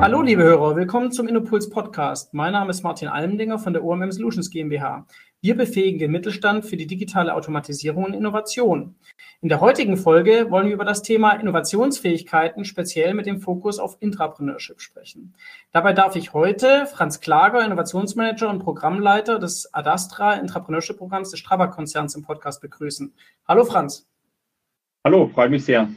Hallo liebe Hörer, willkommen zum Innopuls Podcast. Mein Name ist Martin Almendinger von der OMM Solutions GmbH. Wir befähigen den Mittelstand für die digitale Automatisierung und Innovation. In der heutigen Folge wollen wir über das Thema Innovationsfähigkeiten speziell mit dem Fokus auf Intrapreneurship sprechen. Dabei darf ich heute Franz Klager, Innovationsmanager und Programmleiter des Adastra Intrapreneurship Programms des Strabag Konzerns im Podcast begrüßen. Hallo Franz. Hallo, freue mich sehr.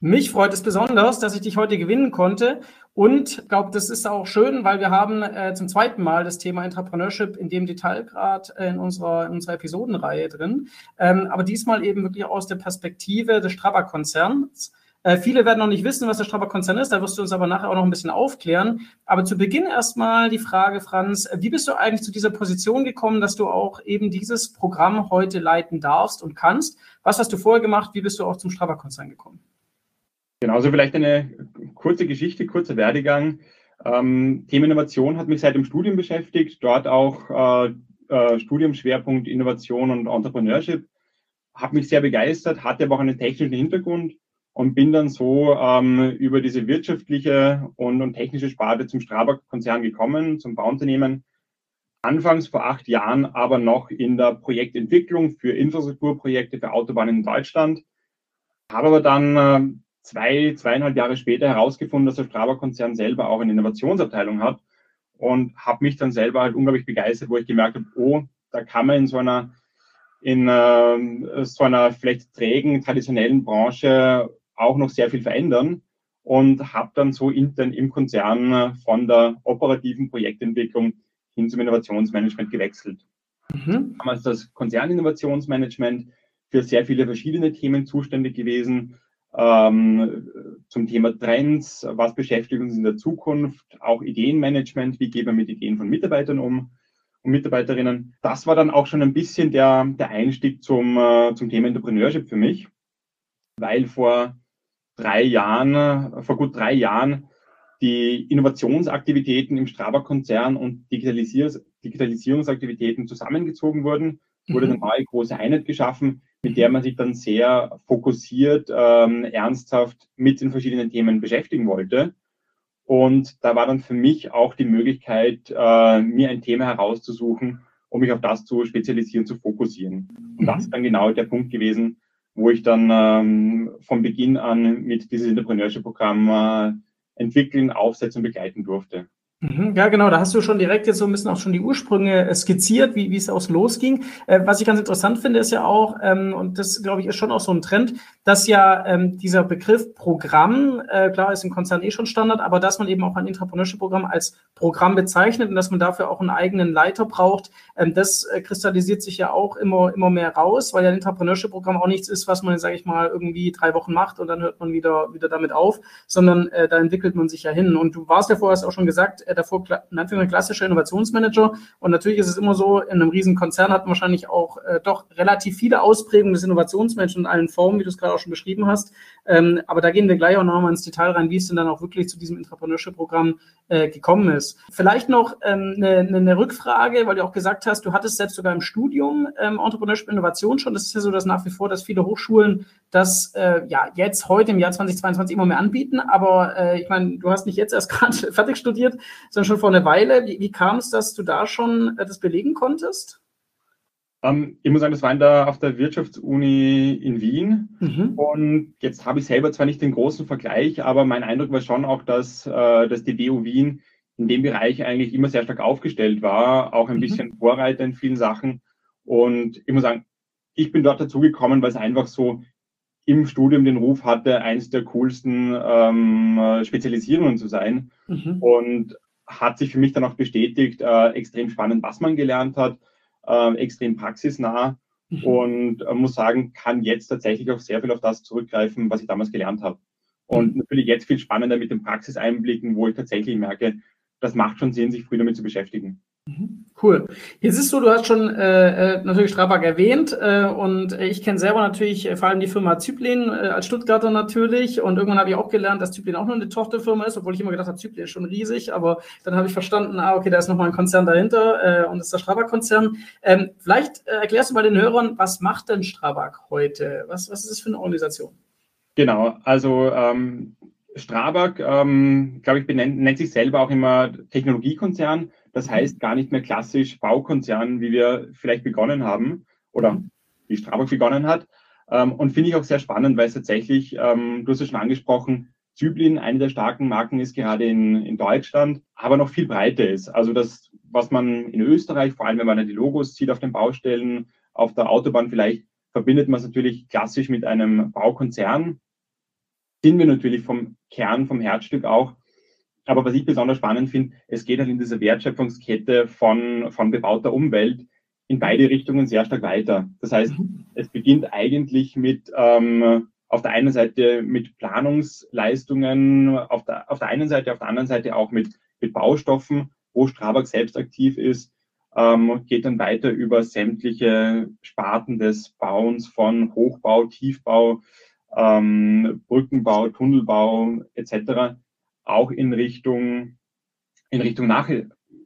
Mich freut es besonders, dass ich dich heute gewinnen konnte. Und ich glaube, das ist auch schön, weil wir haben äh, zum zweiten Mal das Thema Entrepreneurship in dem Detailgrad äh, in, unserer, in unserer Episodenreihe drin. Ähm, aber diesmal eben wirklich aus der Perspektive des Strabag-Konzerns. Äh, viele werden noch nicht wissen, was der Strabag-Konzern ist. Da wirst du uns aber nachher auch noch ein bisschen aufklären. Aber zu Beginn erstmal die Frage, Franz, wie bist du eigentlich zu dieser Position gekommen, dass du auch eben dieses Programm heute leiten darfst und kannst? Was hast du vorher gemacht? Wie bist du auch zum Strabag-Konzern gekommen? Genauso vielleicht eine kurze Geschichte, kurzer Werdegang. Ähm, Thema Innovation hat mich seit dem Studium beschäftigt, dort auch äh, äh, Studiumschwerpunkt Innovation und Entrepreneurship. Habe mich sehr begeistert, hatte aber auch einen technischen Hintergrund und bin dann so ähm, über diese wirtschaftliche und, und technische Sparte zum Strabag-Konzern gekommen, zum Bauunternehmen. Anfangs vor acht Jahren aber noch in der Projektentwicklung für Infrastrukturprojekte für Autobahnen in Deutschland. Habe aber dann äh, zwei, zweieinhalb Jahre später herausgefunden, dass der Strabag-Konzern selber auch eine Innovationsabteilung hat und habe mich dann selber halt unglaublich begeistert, wo ich gemerkt habe, oh, da kann man in so einer in äh, so einer vielleicht trägen, traditionellen Branche auch noch sehr viel verändern und habe dann so intern im Konzern von der operativen Projektentwicklung hin zum Innovationsmanagement gewechselt. Mhm. Damals das Konzerninnovationsmanagement für sehr viele verschiedene Themen zuständig gewesen, ähm, zum Thema Trends, was beschäftigt uns in der Zukunft, auch Ideenmanagement, wie gehen wir mit Ideen von Mitarbeitern um und Mitarbeiterinnen. Das war dann auch schon ein bisschen der, der Einstieg zum, äh, zum Thema Entrepreneurship für mich, weil vor drei Jahren, vor gut drei Jahren, die Innovationsaktivitäten im Strabag-Konzern und Digitalisierungs Digitalisierungsaktivitäten zusammengezogen wurden, wurde eine mhm. neue große Einheit geschaffen, mit der man sich dann sehr fokussiert, ähm, ernsthaft mit den verschiedenen Themen beschäftigen wollte. Und da war dann für mich auch die Möglichkeit, äh, mir ein Thema herauszusuchen, um mich auf das zu spezialisieren, zu fokussieren. Und das mhm. ist dann genau der Punkt gewesen, wo ich dann ähm, von Beginn an mit dieses Entrepreneurship-Programm äh, entwickeln, aufsetzen und begleiten durfte. Mhm, ja, genau, da hast du schon direkt jetzt so ein bisschen auch schon die Ursprünge äh, skizziert, wie, wie es aus losging. Äh, was ich ganz interessant finde, ist ja auch, ähm, und das glaube ich ist schon auch so ein Trend, dass ja ähm, dieser Begriff Programm, äh, klar ist im Konzern eh schon Standard, aber dass man eben auch ein Intrapreneurship-Programm als Programm bezeichnet und dass man dafür auch einen eigenen Leiter braucht, ähm, das äh, kristallisiert sich ja auch immer, immer mehr raus, weil ja ein Intrapreneurship-Programm auch nichts ist, was man, sage ich mal, irgendwie drei Wochen macht und dann hört man wieder, wieder damit auf, sondern äh, da entwickelt man sich ja hin. Und du warst ja vorher auch schon gesagt, äh, davor in Anführungszeichen klassischer Innovationsmanager und natürlich ist es immer so, in einem riesen Konzern hat man wahrscheinlich auch äh, doch relativ viele Ausprägungen des Innovationsmanagers in allen Formen, wie du es gerade auch schon beschrieben hast. Ähm, aber da gehen wir gleich auch nochmal ins Detail rein, wie es denn dann auch wirklich zu diesem Entrepreneurship-Programm äh, gekommen ist. Vielleicht noch ähm, eine, eine Rückfrage, weil du auch gesagt hast, du hattest selbst sogar im Studium ähm, Entrepreneurship Innovation schon. Das ist ja so, dass nach wie vor, dass viele Hochschulen das äh, ja jetzt heute im Jahr 2022 immer mehr anbieten. Aber äh, ich meine, du hast nicht jetzt erst gerade fertig studiert, sondern schon vor einer Weile. Wie, wie kam es, dass du da schon äh, das belegen konntest? Ähm, ich muss sagen, das war in der, auf der Wirtschaftsuni in Wien. Mhm. Und jetzt habe ich selber zwar nicht den großen Vergleich, aber mein Eindruck war schon auch, dass, äh, dass die WU Wien in dem Bereich eigentlich immer sehr stark aufgestellt war, auch ein mhm. bisschen Vorreiter in vielen Sachen. Und ich muss sagen, ich bin dort dazugekommen, weil es einfach so im Studium den Ruf hatte, eins der coolsten ähm, Spezialisierungen zu sein. Mhm. Und hat sich für mich dann auch bestätigt, äh, extrem spannend, was man gelernt hat äh, extrem praxisnah mhm. und äh, muss sagen, kann jetzt tatsächlich auch sehr viel auf das zurückgreifen, was ich damals gelernt habe. Und mhm. natürlich jetzt viel spannender mit den Praxiseinblicken, wo ich tatsächlich merke, das macht schon Sinn, sich früh damit zu beschäftigen. Mhm. Cool. Jetzt ist so, du hast schon äh, äh natürlich Strabag erwähnt äh, und ich kenne selber natürlich äh, vor allem die Firma Zyplin äh, als Stuttgarter natürlich und irgendwann habe ich auch gelernt, dass Zyplin auch nur eine Tochterfirma ist, obwohl ich immer gedacht habe, Zyplin ist schon riesig, aber dann habe ich verstanden, ah, okay, da ist nochmal ein Konzern dahinter äh, und das ist der Strabag-Konzern. Ähm, vielleicht äh, erklärst du mal den Hörern, was macht denn Strabag heute? Was, was ist das für eine Organisation? Genau, also ähm, Strabag, ähm, glaube ich, benennt, nennt sich selber auch immer Technologiekonzern. Das heißt gar nicht mehr klassisch Baukonzern, wie wir vielleicht begonnen haben oder mhm. wie Strabag begonnen hat. Ähm, und finde ich auch sehr spannend, weil es tatsächlich, ähm, du hast es schon angesprochen, Zyblin eine der starken Marken ist, gerade in, in Deutschland, aber noch viel breiter ist. Also das, was man in Österreich, vor allem wenn man die Logos sieht auf den Baustellen, auf der Autobahn vielleicht, verbindet man es natürlich klassisch mit einem Baukonzern. Sind wir natürlich vom Kern, vom Herzstück auch. Aber was ich besonders spannend finde, es geht halt in dieser Wertschöpfungskette von, von bebauter Umwelt in beide Richtungen sehr stark weiter. Das heißt, mhm. es beginnt eigentlich mit ähm, auf der einen Seite mit Planungsleistungen, auf der, auf der einen Seite, auf der anderen Seite auch mit, mit Baustoffen, wo Strabag selbst aktiv ist, ähm, geht dann weiter über sämtliche Sparten des Bauens von Hochbau, Tiefbau, ähm, Brückenbau, Tunnelbau etc. auch in Richtung, in Richtung nach,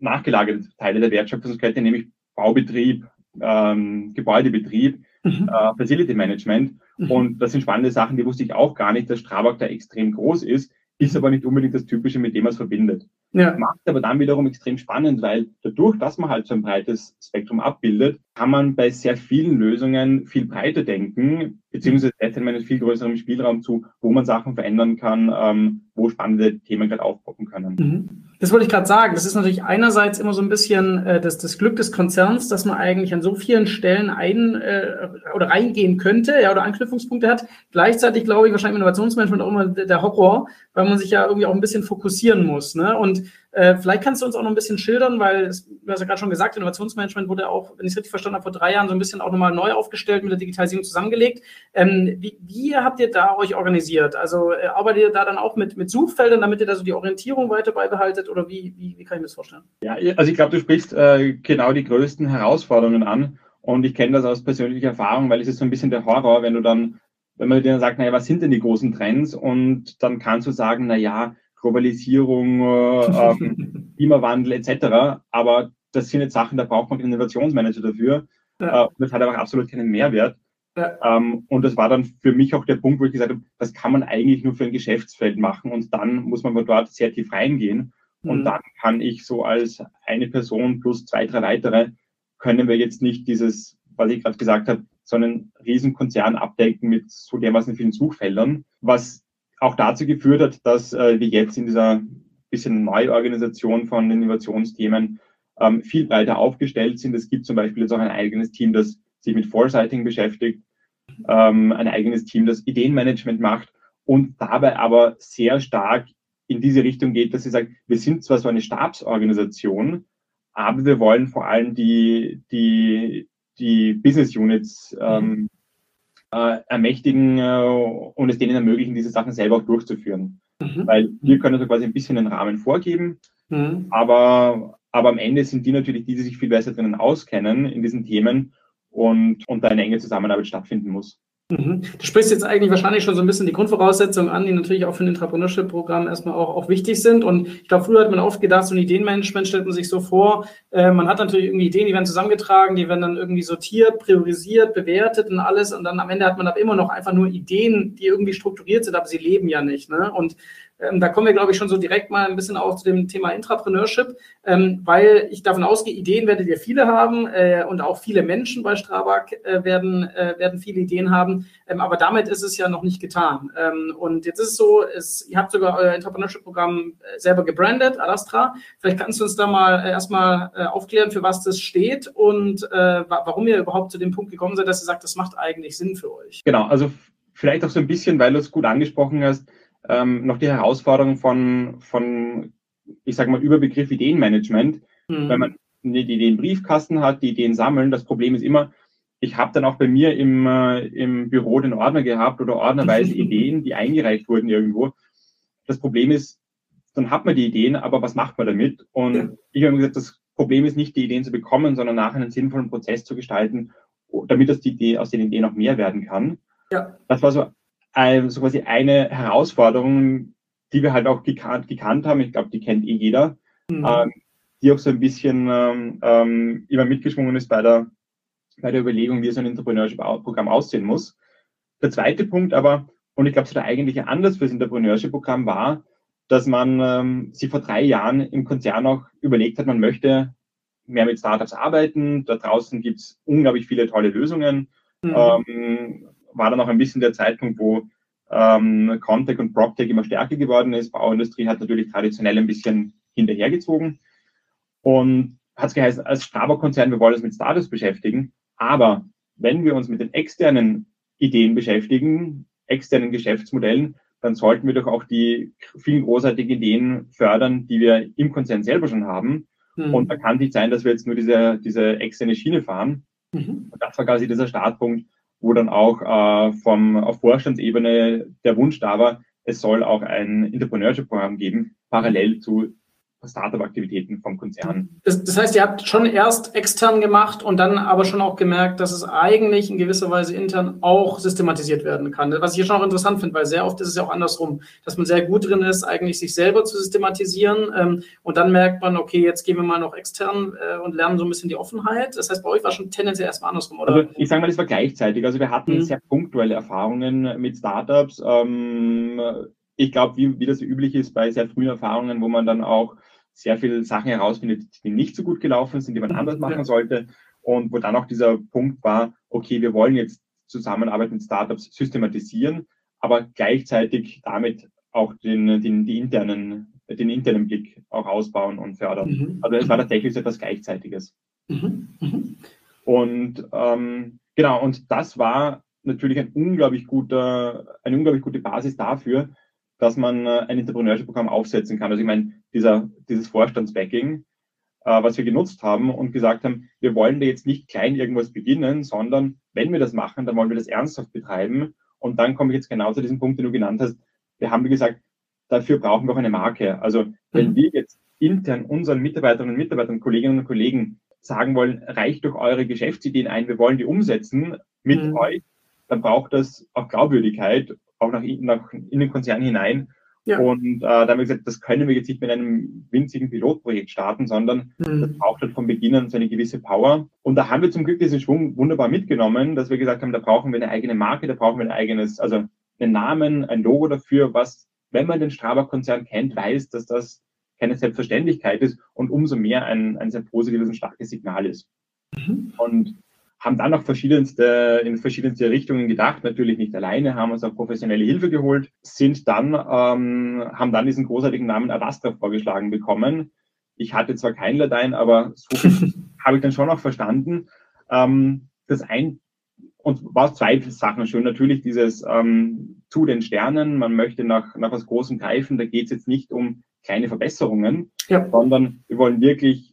nachgelagerte Teile der Wertschöpfungskette, nämlich Baubetrieb, ähm, Gebäudebetrieb, mhm. äh, Facility Management. Mhm. Und das sind spannende Sachen, die wusste ich auch gar nicht, dass Strabag da extrem groß ist, ist aber nicht unbedingt das Typische, mit dem man es verbindet. Ja. Macht aber dann wiederum extrem spannend, weil dadurch, dass man halt so ein breites Spektrum abbildet, kann man bei sehr vielen Lösungen viel breiter denken, beziehungsweise lässt man einen viel größeren Spielraum zu, wo man Sachen verändern kann, ähm, wo spannende Themen gerade aufpoppen können. Mhm. Das wollte ich gerade sagen. Das ist natürlich einerseits immer so ein bisschen äh, das, das Glück des Konzerns, dass man eigentlich an so vielen Stellen ein äh, oder reingehen könnte, ja, oder Anknüpfungspunkte hat. Gleichzeitig glaube ich wahrscheinlich im Innovationsmanagement auch immer der Horror, weil man sich ja irgendwie auch ein bisschen fokussieren muss. Ne? Und äh, vielleicht kannst du uns auch noch ein bisschen schildern, weil es, du hast ja gerade schon gesagt, Innovationsmanagement wurde auch, wenn ich es richtig verstanden habe, vor drei Jahren so ein bisschen auch nochmal neu aufgestellt, mit der Digitalisierung zusammengelegt. Ähm, wie, wie, habt ihr da euch organisiert? Also äh, arbeitet ihr da dann auch mit, mit Suchfeldern, damit ihr da so die Orientierung weiter beibehaltet oder wie, wie, wie kann ich mir das vorstellen? Ja, also ich glaube, du sprichst äh, genau die größten Herausforderungen an und ich kenne das aus persönlicher Erfahrung, weil es ist so ein bisschen der Horror, wenn du dann wenn man dir dann sagt, naja, was sind denn die großen Trends? Und dann kannst du sagen, naja, Globalisierung, äh, ähm, Klimawandel etc. Aber das sind jetzt Sachen, da braucht man einen Innovationsmanager dafür. Ja. Äh, und das hat aber absolut keinen Mehrwert. Ja. Ähm, und das war dann für mich auch der Punkt, wo ich gesagt habe, das kann man eigentlich nur für ein Geschäftsfeld machen und dann muss man dort sehr tief reingehen. Mhm. Und dann kann ich so als eine Person plus zwei, drei weitere, können wir jetzt nicht dieses, was ich gerade gesagt habe, so einen Riesenkonzern abdecken mit so dermaßen vielen Suchfeldern, was auch dazu geführt hat, dass äh, wir jetzt in dieser bisschen Neuorganisation von Innovationsthemen ähm, viel breiter aufgestellt sind. Es gibt zum Beispiel jetzt auch ein eigenes Team, das sich mit Foresighting beschäftigt, ähm, ein eigenes Team, das Ideenmanagement macht und dabei aber sehr stark in diese Richtung geht, dass sie sagt, wir sind zwar so eine Stabsorganisation, aber wir wollen vor allem die, die, die Business Units ähm, äh, ermächtigen äh, und es denen ermöglichen, diese Sachen selber auch durchzuführen. Mhm. Weil wir können also quasi ein bisschen den Rahmen vorgeben, mhm. aber, aber am Ende sind die natürlich die, die sich viel besser drinnen auskennen in diesen Themen und, und da eine enge Zusammenarbeit stattfinden muss. Mhm. Du sprichst jetzt eigentlich wahrscheinlich schon so ein bisschen die Grundvoraussetzungen an, die natürlich auch für ein Entrepreneurship-Programm erstmal auch, auch wichtig sind. Und ich glaube, früher hat man oft gedacht, so ein Ideenmanagement stellt man sich so vor, äh, man hat natürlich irgendwie Ideen, die werden zusammengetragen, die werden dann irgendwie sortiert, priorisiert, bewertet und alles. Und dann am Ende hat man aber immer noch einfach nur Ideen, die irgendwie strukturiert sind, aber sie leben ja nicht. Ne? Und ähm, da kommen wir, glaube ich, schon so direkt mal ein bisschen auch zu dem Thema Intrapreneurship, ähm, weil ich davon ausgehe, Ideen werdet ihr viele haben äh, und auch viele Menschen bei Strabag äh, werden, äh, werden viele Ideen haben. Ähm, aber damit ist es ja noch nicht getan. Ähm, und jetzt ist es so, es, ihr habt sogar euer Intrapreneurship-Programm äh, selber gebrandet, Alastra. Vielleicht kannst du uns da mal äh, erstmal äh, aufklären, für was das steht und warum ihr überhaupt zu dem Punkt gekommen seid, dass ihr sagt, das macht eigentlich Sinn für euch. Genau, also vielleicht auch so ein bisschen, weil du es gut angesprochen hast, ähm, noch die Herausforderung von, von ich sage mal, Überbegriff Ideenmanagement. Mhm. Wenn man die Ideen Briefkasten hat, die Ideen sammeln, das Problem ist immer, ich habe dann auch bei mir im, äh, im Büro den Ordner gehabt oder ordnerweise Ideen, die eingereicht wurden irgendwo. Das Problem ist, dann hat man die Ideen, aber was macht man damit? Und ja. ich habe gesagt, das Problem ist nicht, die Ideen zu bekommen, sondern nachher einen sinnvollen Prozess zu gestalten, damit das die Idee, aus den Ideen noch mehr werden kann. Ja. Das war so, ein, so quasi eine Herausforderung, die wir halt auch gekannt, gekannt haben. Ich glaube, die kennt eh jeder. Mhm. Ähm, die auch so ein bisschen ähm, ähm immer mitgeschwungen ist bei der, bei der Überlegung, wie so ein Entrepreneurship-Programm aussehen muss. Der zweite Punkt aber, und ich glaube, so der eigentliche Anlass für das Entrepreneurship-Programm war, dass man ähm, sich vor drei Jahren im Konzern auch überlegt hat, man möchte mehr mit Startups arbeiten. Da draußen gibt es unglaublich viele tolle Lösungen. Mhm. Ähm, war dann auch ein bisschen der Zeitpunkt, wo ähm, Contech und PropTech immer stärker geworden ist. Bauindustrie hat natürlich traditionell ein bisschen hinterhergezogen und hat es geheißen, als Strabag-Konzern, wir wollen uns mit Startups beschäftigen. Aber wenn wir uns mit den externen Ideen beschäftigen, externen Geschäftsmodellen, dann sollten wir doch auch die vielen großartigen Ideen fördern, die wir im Konzern selber schon haben. Mhm. Und da kann nicht sein, dass wir jetzt nur diese, diese externe Schiene fahren. Mhm. Und das war quasi dieser Startpunkt, wo dann auch äh, vom, auf Vorstandsebene der Wunsch da war, es soll auch ein Entrepreneurship-Programm geben, parallel zu Startup-Aktivitäten vom Konzern. Das, das, heißt, ihr habt schon erst extern gemacht und dann aber schon auch gemerkt, dass es eigentlich in gewisser Weise intern auch systematisiert werden kann. Was ich hier schon auch interessant finde, weil sehr oft ist es ja auch andersrum, dass man sehr gut drin ist, eigentlich sich selber zu systematisieren ähm, und dann merkt man, okay, jetzt gehen wir mal noch extern äh, und lernen so ein bisschen die Offenheit. Das heißt, bei euch war schon tendenziell erstmal andersrum, oder? Also ich sage mal, das war gleichzeitig. Also wir hatten mhm. sehr punktuelle Erfahrungen mit Startups. Ähm, ich glaube, wie, wie das üblich ist bei sehr frühen Erfahrungen, wo man dann auch sehr viele Sachen herausfindet, die nicht so gut gelaufen sind, die man anders machen sollte. Und wo dann auch dieser Punkt war, okay, wir wollen jetzt Zusammenarbeit mit Startups systematisieren, aber gleichzeitig damit auch den, den, die internen, den internen Blick auch ausbauen und fördern. Mhm. Also es war tatsächlich so etwas Gleichzeitiges. Mhm. Mhm. Und ähm, genau, und das war natürlich ein unglaublich guter, eine unglaublich gute Basis dafür, dass man ein Entrepreneurship-Programm aufsetzen kann. Also ich meine, dieser, dieses Vorstandsbacking, äh, was wir genutzt haben und gesagt haben, wir wollen da jetzt nicht klein irgendwas beginnen, sondern wenn wir das machen, dann wollen wir das ernsthaft betreiben. Und dann komme ich jetzt genau zu diesem Punkt, den du genannt hast. Wir haben, gesagt, dafür brauchen wir auch eine Marke. Also wenn mhm. wir jetzt intern unseren Mitarbeiterinnen und Mitarbeitern, Kolleginnen und Kollegen sagen wollen, reicht doch eure Geschäftsideen ein, wir wollen die umsetzen mit mhm. euch, dann braucht das auch Glaubwürdigkeit auch nach, nach in den Konzern hinein. Ja. Und äh, da haben wir gesagt, das können wir jetzt nicht mit einem winzigen Pilotprojekt starten, sondern mhm. das braucht halt von Beginn an so eine gewisse Power. Und da haben wir zum Glück diesen Schwung wunderbar mitgenommen, dass wir gesagt haben, da brauchen wir eine eigene Marke, da brauchen wir ein eigenes, also einen Namen, ein Logo dafür, was, wenn man den Strabag-Konzern kennt, weiß, dass das keine Selbstverständlichkeit ist und umso mehr ein, ein sehr positives und starkes Signal ist. Mhm. Und haben dann auch verschiedenste, in verschiedenste Richtungen gedacht, natürlich nicht alleine, haben uns auch professionelle Hilfe geholt, sind dann, ähm, haben dann diesen großartigen Namen Adastra vorgeschlagen bekommen. Ich hatte zwar kein Latein, aber so habe ich dann schon auch verstanden. Ähm, das ein, und war zwei Sachen schön. Natürlich dieses ähm, zu den Sternen, man möchte nach, nach was Großem greifen, da geht es jetzt nicht um kleine Verbesserungen, ja. sondern wir wollen wirklich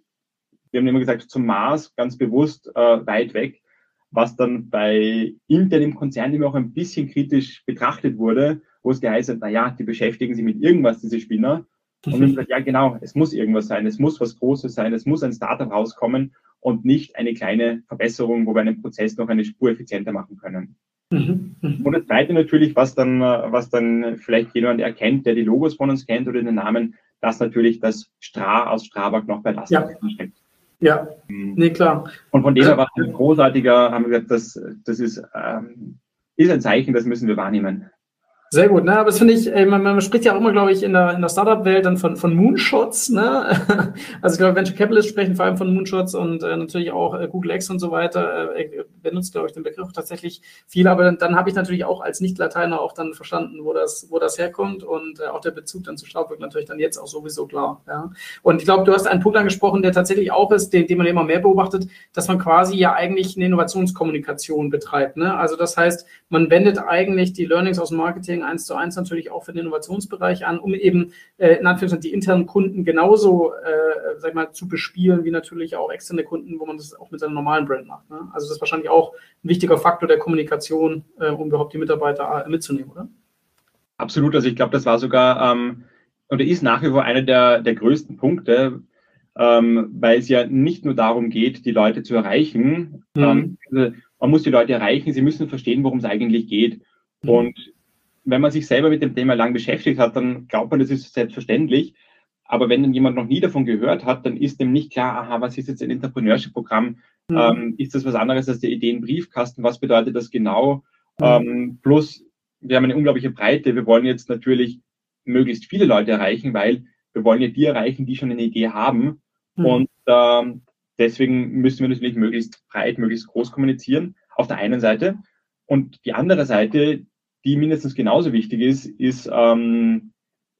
wir haben immer gesagt, zum Mars ganz bewusst äh, weit weg, was dann bei intern im Konzern immer auch ein bisschen kritisch betrachtet wurde, wo es geheißen hat, na ja, die beschäftigen sich mit irgendwas, diese Spinner. Und wir haben gesagt, ja genau, es muss irgendwas sein, es muss was Großes sein, es muss ein Startup rauskommen und nicht eine kleine Verbesserung, wo wir einen Prozess noch eine Spur effizienter machen können. Mhm, mhm. Und das Zweite natürlich, was dann, was dann vielleicht jemand erkennt, der die Logos von uns kennt oder den Namen, dass natürlich das Stra aus Strabag noch bei das ja. steckt. Ja, mhm. nee, klar. Und von dem her war es ein großartiger, haben wir gesagt, das, das ist, ähm, ist ein Zeichen, das müssen wir wahrnehmen. Sehr gut, ne? aber das finde ich, man, man, spricht ja auch immer, glaube ich, in der, in der Startup-Welt dann von, von Moonshots. Ne? Also ich glaube, Venture Capitalists sprechen vor allem von Moonshots und äh, natürlich auch äh, Google X und so weiter äh, benutzt, glaube ich, den Begriff tatsächlich viel. Aber dann, dann habe ich natürlich auch als Nicht-Lateiner auch dann verstanden, wo das, wo das herkommt und äh, auch der Bezug dann zu Staub wird natürlich dann jetzt auch sowieso klar. Ja? Und ich glaube, du hast einen Punkt angesprochen, der tatsächlich auch ist, den, den man immer mehr beobachtet, dass man quasi ja eigentlich eine Innovationskommunikation betreibt. Ne? Also das heißt, man wendet eigentlich die Learnings aus dem Marketing eins zu eins natürlich auch für den Innovationsbereich an, um eben äh, in Anführungszeichen die internen Kunden genauso, äh, sag ich mal, zu bespielen, wie natürlich auch externe Kunden, wo man das auch mit seiner normalen Brand macht. Ne? Also das ist wahrscheinlich auch ein wichtiger Faktor der Kommunikation, äh, um überhaupt die Mitarbeiter äh, mitzunehmen, oder? Absolut. Also ich glaube, das war sogar ähm, oder ist nach wie vor einer der, der größten Punkte. ähm, weil es ja nicht nur darum geht, die Leute zu erreichen. Mhm. Ähm, also man muss die Leute erreichen, sie müssen verstehen, worum es eigentlich geht. Mhm. Und wenn man sich selber mit dem Thema lang beschäftigt hat, dann glaubt man, das ist selbstverständlich. Aber wenn dann jemand noch nie davon gehört hat, dann ist dem nicht klar, aha, was ist jetzt ein Entrepreneurship-Programm? Mhm. Ähm, ist das was anderes als der Ideenbriefkasten? Was bedeutet das genau? Mhm. Ähm, plus, wir haben eine unglaubliche Breite. Wir wollen jetzt natürlich möglichst viele Leute erreichen, weil wir wollen ja die erreichen, die schon eine Idee haben. Mhm. Und ähm, deswegen müssen wir natürlich möglichst breit, möglichst groß kommunizieren, auf der einen Seite. Und die andere Seite, die mindestens genauso wichtig ist, ist, ähm,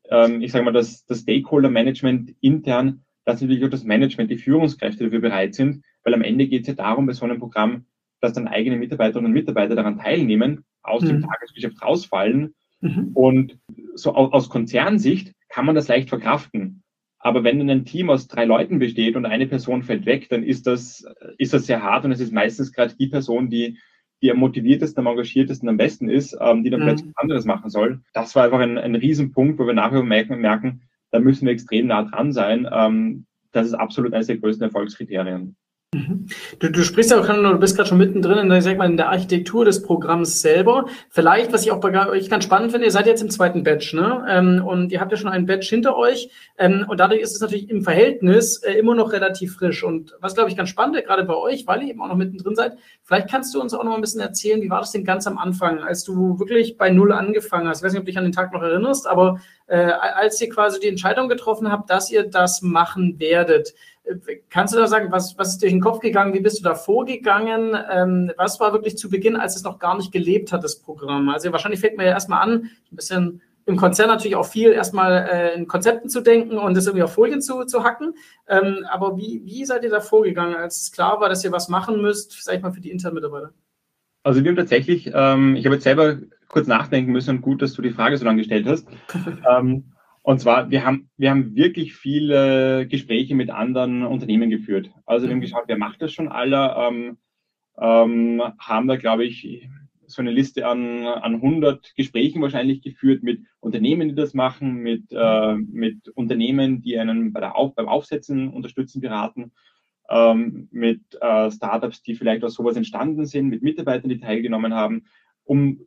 ähm, ich sage mal, das, das Stakeholder-Management intern, dass natürlich auch das Management, die Führungskräfte dafür bereit sind, weil am Ende geht es ja darum, bei so einem Programm, dass dann eigene Mitarbeiterinnen und Mitarbeiter daran teilnehmen, aus mhm. dem Tagesgeschäft rausfallen. Mhm. Und so aus, aus Konzernsicht kann man das leicht verkraften. Aber wenn dann ein Team aus drei Leuten besteht und eine Person fällt weg, dann ist das, ist das sehr hart und es ist meistens gerade die Person, die, die am motiviertesten, am engagiertesten am besten ist, ähm, die dann mhm. plötzlich anderes machen soll. Das war einfach ein, ein Riesenpunkt, wo wir nachher merken, merken, da müssen wir extrem nah dran sein. Ähm, das ist absolut eines der größten Erfolgskriterien. Mhm. Du, du sprichst ja auch, du bist gerade schon mittendrin in der, sag mal, in der Architektur des Programms selber. Vielleicht, was ich auch bei euch ganz spannend finde, ihr seid jetzt im zweiten Batch, ne? Ähm, und ihr habt ja schon einen Batch hinter euch. Ähm, und dadurch ist es natürlich im Verhältnis äh, immer noch relativ frisch. Und was, glaube ich, ganz spannend, gerade bei euch, weil ihr eben auch noch mittendrin seid, vielleicht kannst du uns auch noch mal ein bisschen erzählen, wie war das denn ganz am Anfang, als du wirklich bei Null angefangen hast? Ich weiß nicht, ob du dich an den Tag noch erinnerst, aber äh, als ihr quasi die Entscheidung getroffen habt, dass ihr das machen werdet. Kannst du da sagen, was, was ist durch den Kopf gegangen? Wie bist du da vorgegangen? Ähm, was war wirklich zu Beginn, als es noch gar nicht gelebt hat, das Programm? Also wahrscheinlich fängt man ja erstmal an, ein bisschen im Konzern natürlich auch viel erstmal äh, in Konzepten zu denken und das irgendwie auf Folien zu, zu hacken. Ähm, aber wie, wie seid ihr da vorgegangen, als es klar war, dass ihr was machen müsst, sag ich mal, für die internen Mitarbeiter? Also wir haben tatsächlich, ähm, ich habe jetzt selber kurz nachdenken müssen und gut, dass du die Frage so lange gestellt hast. ähm, und zwar, wir haben, wir haben wirklich viele Gespräche mit anderen Unternehmen geführt. Also wir haben mhm. geschaut, wer macht das schon alle, ähm, ähm, haben da, glaube ich, so eine Liste an, an 100 Gesprächen wahrscheinlich geführt mit Unternehmen, die das machen, mit, äh, mit Unternehmen, die einen bei der Auf, beim Aufsetzen unterstützen, beraten, ähm, mit äh, Startups, die vielleicht aus sowas entstanden sind, mit Mitarbeitern, die teilgenommen haben, um,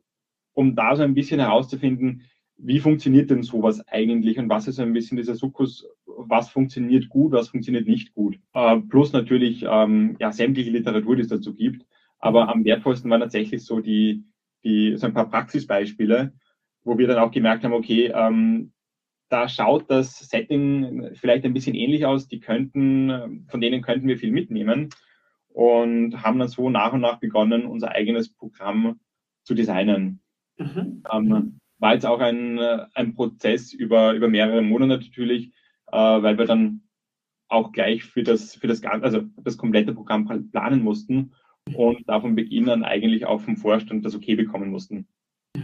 um da so ein bisschen herauszufinden, wie funktioniert denn sowas eigentlich und was ist ein bisschen dieser Sukkus, was funktioniert gut, was funktioniert nicht gut. Äh, plus natürlich ähm, ja, sämtliche Literatur, die es dazu gibt. Aber am wertvollsten waren tatsächlich so die, die so ein paar Praxisbeispiele, wo wir dann auch gemerkt haben, okay, ähm, da schaut das Setting vielleicht ein bisschen ähnlich aus, die könnten, von denen könnten wir viel mitnehmen und haben dann so nach und nach begonnen, unser eigenes Programm zu designen. Mhm. Ähm, war jetzt auch ein, ein Prozess über, über mehrere Monate natürlich, äh, weil wir dann auch gleich für das, für das, also das komplette Programm planen mussten und da von Beginn an eigentlich auch vom Vorstand das Okay bekommen mussten.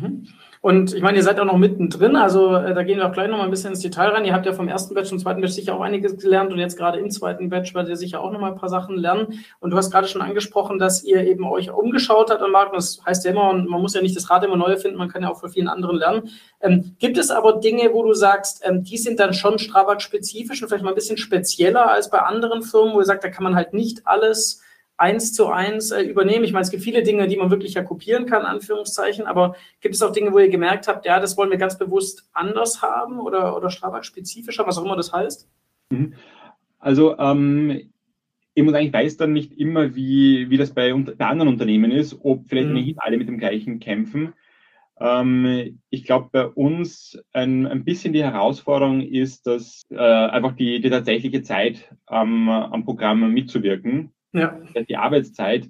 Mhm. Und ich meine, ihr seid auch noch mittendrin, also äh, da gehen wir auch gleich noch mal ein bisschen ins Detail rein. Ihr habt ja vom ersten Batch und zweiten Batch sicher auch einiges gelernt und jetzt gerade im zweiten Batch werdet ihr sicher auch noch mal ein paar Sachen lernen. Und du hast gerade schon angesprochen, dass ihr eben euch umgeschaut habt am Markt. Und das heißt ja immer, man muss ja nicht das Rad immer neu erfinden, man kann ja auch von vielen anderen lernen. Ähm, gibt es aber Dinge, wo du sagst, ähm, die sind dann schon Strabag-spezifisch und vielleicht mal ein bisschen spezieller als bei anderen Firmen, wo ihr sagt, da kann man halt nicht alles eins zu eins äh, übernehmen? Ich meine, es gibt viele Dinge, die man wirklich ja kopieren kann, Anführungszeichen, aber gibt es auch Dinge, wo ihr gemerkt habt, ja, das wollen wir ganz bewusst anders haben oder, oder Strabag-spezifischer, was auch immer das heißt? Mhm. Also, ähm, ich muss eigentlich weiß dann nicht immer, wie, wie das bei, bei anderen Unternehmen ist, ob vielleicht mhm. nicht alle mit dem gleichen kämpfen. Ähm, ich glaube, bei uns ein, ein bisschen die Herausforderung ist, dass äh, einfach die, die tatsächliche Zeit am, am Programm mitzuwirken ja. die Arbeitszeit,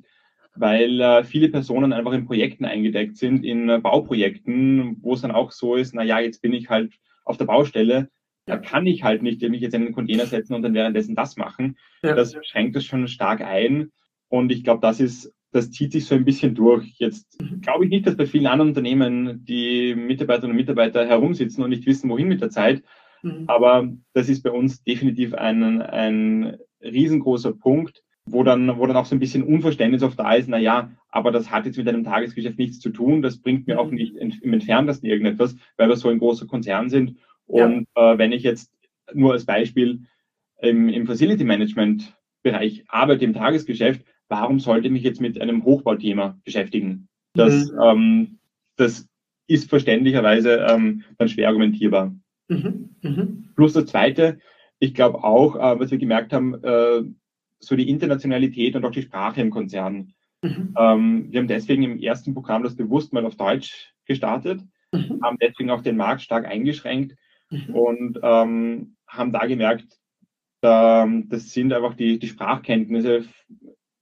weil äh, viele Personen einfach in Projekten eingedeckt sind, in äh, Bauprojekten, wo es dann auch so ist, na ja, jetzt bin ich halt auf der Baustelle, da kann ich halt nicht mich jetzt in den Container setzen und dann währenddessen das machen. Ja. Das schränkt es schon stark ein. Und ich glaube, das ist, das zieht sich so ein bisschen durch. Jetzt mhm. glaube ich nicht, dass bei vielen anderen Unternehmen die Mitarbeiterinnen und Mitarbeiter herumsitzen und nicht wissen, wohin mit der Zeit. Mhm. Aber das ist bei uns definitiv ein, ein riesengroßer Punkt, wo dann, wo dann auch so ein bisschen Unverständnis oft da ist, na ja, aber das hat jetzt mit einem Tagesgeschäft nichts zu tun, das bringt mir auch mhm. nicht im Entferntesten irgendetwas, weil wir so ein großer Konzern sind. Und ja. äh, wenn ich jetzt nur als Beispiel im, im Facility Management Bereich arbeite, im Tagesgeschäft, warum sollte ich mich jetzt mit einem Hochbauthema beschäftigen? Das, mhm. ähm, das ist verständlicherweise ähm, dann schwer argumentierbar. Mhm. Mhm. Plus das Zweite, ich glaube auch, äh, was wir gemerkt haben, äh, so die Internationalität und auch die Sprache im Konzern. Mhm. Ähm, wir haben deswegen im ersten Programm das bewusst mal auf Deutsch gestartet, mhm. haben deswegen auch den Markt stark eingeschränkt mhm. und ähm, haben da gemerkt, da, das sind einfach die, die Sprachkenntnisse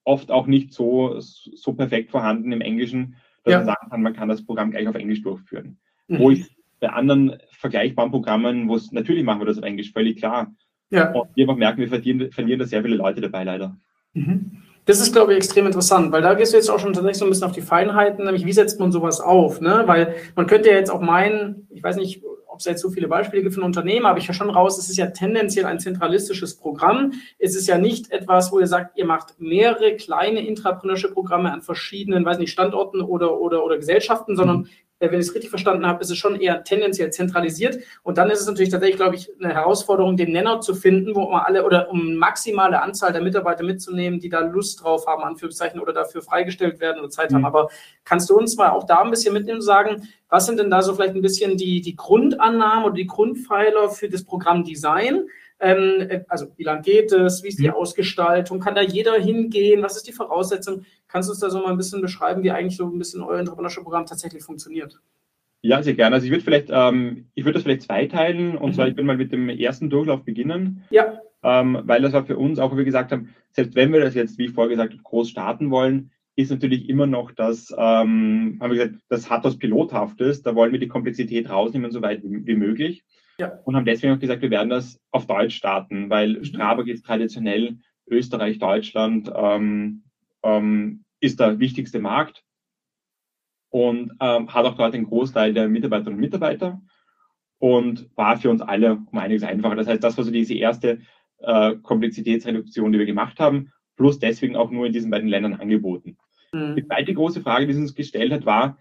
oft auch nicht so, so perfekt vorhanden im Englischen, dass ja. man sagen kann, man kann das Programm gleich auf Englisch durchführen. Mhm. Wo ich bei anderen vergleichbaren Programmen, wo es natürlich machen wir das auf Englisch, völlig klar. Ja. Und wir merken, wir verlieren, verlieren da sehr viele Leute dabei leider. Mhm. Das ist, glaube ich, extrem interessant, weil da gehst du jetzt auch schon tatsächlich so ein bisschen auf die Feinheiten, nämlich wie setzt man sowas auf, ne? Weil man könnte ja jetzt auch meinen, ich weiß nicht, ob es jetzt so viele Beispiele gibt von Unternehmen, habe ich ja schon raus, es ist ja tendenziell ein zentralistisches Programm. Es ist ja nicht etwas, wo ihr sagt, ihr macht mehrere kleine intrapreneurische Programme an verschiedenen, weiß nicht, Standorten oder, oder, oder Gesellschaften, sondern mhm. Wenn ich es richtig verstanden habe, ist es schon eher tendenziell zentralisiert. Und dann ist es natürlich tatsächlich, glaube ich, eine Herausforderung, den Nenner zu finden, wo man alle oder um maximale Anzahl der Mitarbeiter mitzunehmen, die da Lust drauf haben, Anführungszeichen, oder dafür freigestellt werden oder Zeit mhm. haben. Aber kannst du uns mal auch da ein bisschen mitnehmen und sagen, was sind denn da so vielleicht ein bisschen die, die Grundannahmen oder die Grundpfeiler für das Programmdesign? Ähm, äh, also wie lange geht es? Wie ist die mhm. Ausgestaltung? Kann da jeder hingehen? Was ist die Voraussetzung? Kannst du uns da so mal ein bisschen beschreiben, wie eigentlich so ein bisschen euer Entrepreneurship-Programm tatsächlich funktioniert? Ja, sehr gerne. Also ich würde vielleicht, ähm, ich würde das vielleicht zweiteilen und mhm. zwar, ich will mal mit dem ersten Durchlauf beginnen. Ja. Ähm, weil das war für uns auch, wie wir gesagt haben, selbst wenn wir das jetzt, wie ich vorher gesagt habe, groß starten wollen, ist natürlich immer noch das, ähm, haben wir gesagt, das hat was Pilothaftes, da wollen wir die Komplexität rausnehmen, so weit wie möglich. Ja. Und haben deswegen auch gesagt, wir werden das auf Deutsch starten, weil mhm. Strabag ist traditionell Österreich, Deutschland, ähm, ähm, ist der wichtigste Markt und ähm, hat auch dort einen Großteil der Mitarbeiterinnen und Mitarbeiter und war für uns alle um einiges einfacher. Das heißt, das war so diese erste äh, Komplexitätsreduktion, die wir gemacht haben, plus deswegen auch nur in diesen beiden Ländern angeboten. Mhm. Die zweite große Frage, die sie uns gestellt hat, war,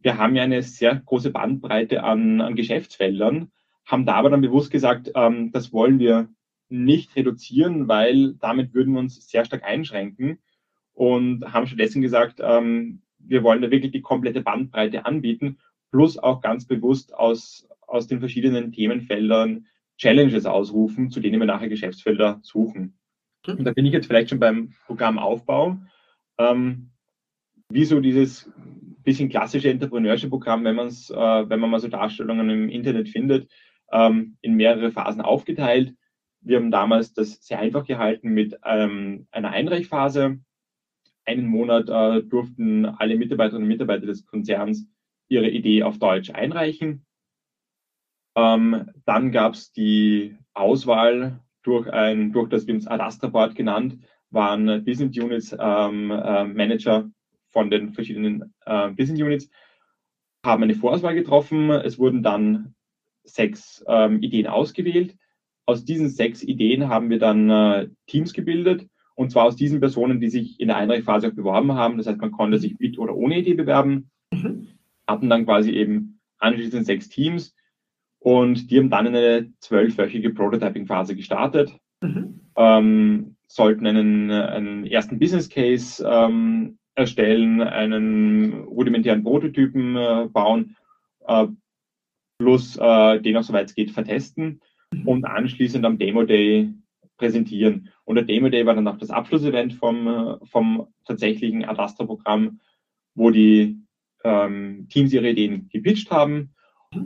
wir haben ja eine sehr große Bandbreite an, an Geschäftsfeldern, haben da aber dann bewusst gesagt, ähm, das wollen wir nicht reduzieren, weil damit würden wir uns sehr stark einschränken und haben stattdessen gesagt, ähm, wir wollen da wirklich die komplette Bandbreite anbieten, plus auch ganz bewusst aus, aus den verschiedenen Themenfeldern Challenges ausrufen, zu denen wir nachher Geschäftsfelder suchen. Und da bin ich jetzt vielleicht schon beim Programmaufbau. Ähm, wie so dieses bisschen klassische Entrepreneurship-Programm, wenn, man's, äh, wenn man mal so Darstellungen im Internet findet, ähm, in mehrere Phasen aufgeteilt. Wir haben damals das sehr einfach gehalten mit ähm, einer Einreichphase, einen Monat äh, durften alle Mitarbeiterinnen und Mitarbeiter des Konzerns ihre Idee auf Deutsch einreichen. Ähm, dann gab es die Auswahl durch ein, durch das, wir es Adastra Board genannt, waren Business Units ähm, äh, Manager von den verschiedenen äh, Business Units, haben eine Vorauswahl getroffen. Es wurden dann sechs ähm, Ideen ausgewählt. Aus diesen sechs Ideen haben wir dann äh, Teams gebildet und zwar aus diesen Personen, die sich in der Einreichphase auch beworben haben. Das heißt, man konnte sich mit oder ohne Idee bewerben, mhm. hatten dann quasi eben anschließend sechs Teams und die haben dann in eine zwölfwöchige Prototyping-Phase gestartet, mhm. ähm, sollten einen, einen, ersten Business Case ähm, erstellen, einen rudimentären Prototypen äh, bauen, äh, plus äh, den auch soweit es geht vertesten und anschließend am Demo Day präsentieren. Und der Demo Day war dann auch das Abschlussevent vom, äh, vom tatsächlichen Adastra-Programm, wo die ähm, Teams ihre Ideen gepitcht haben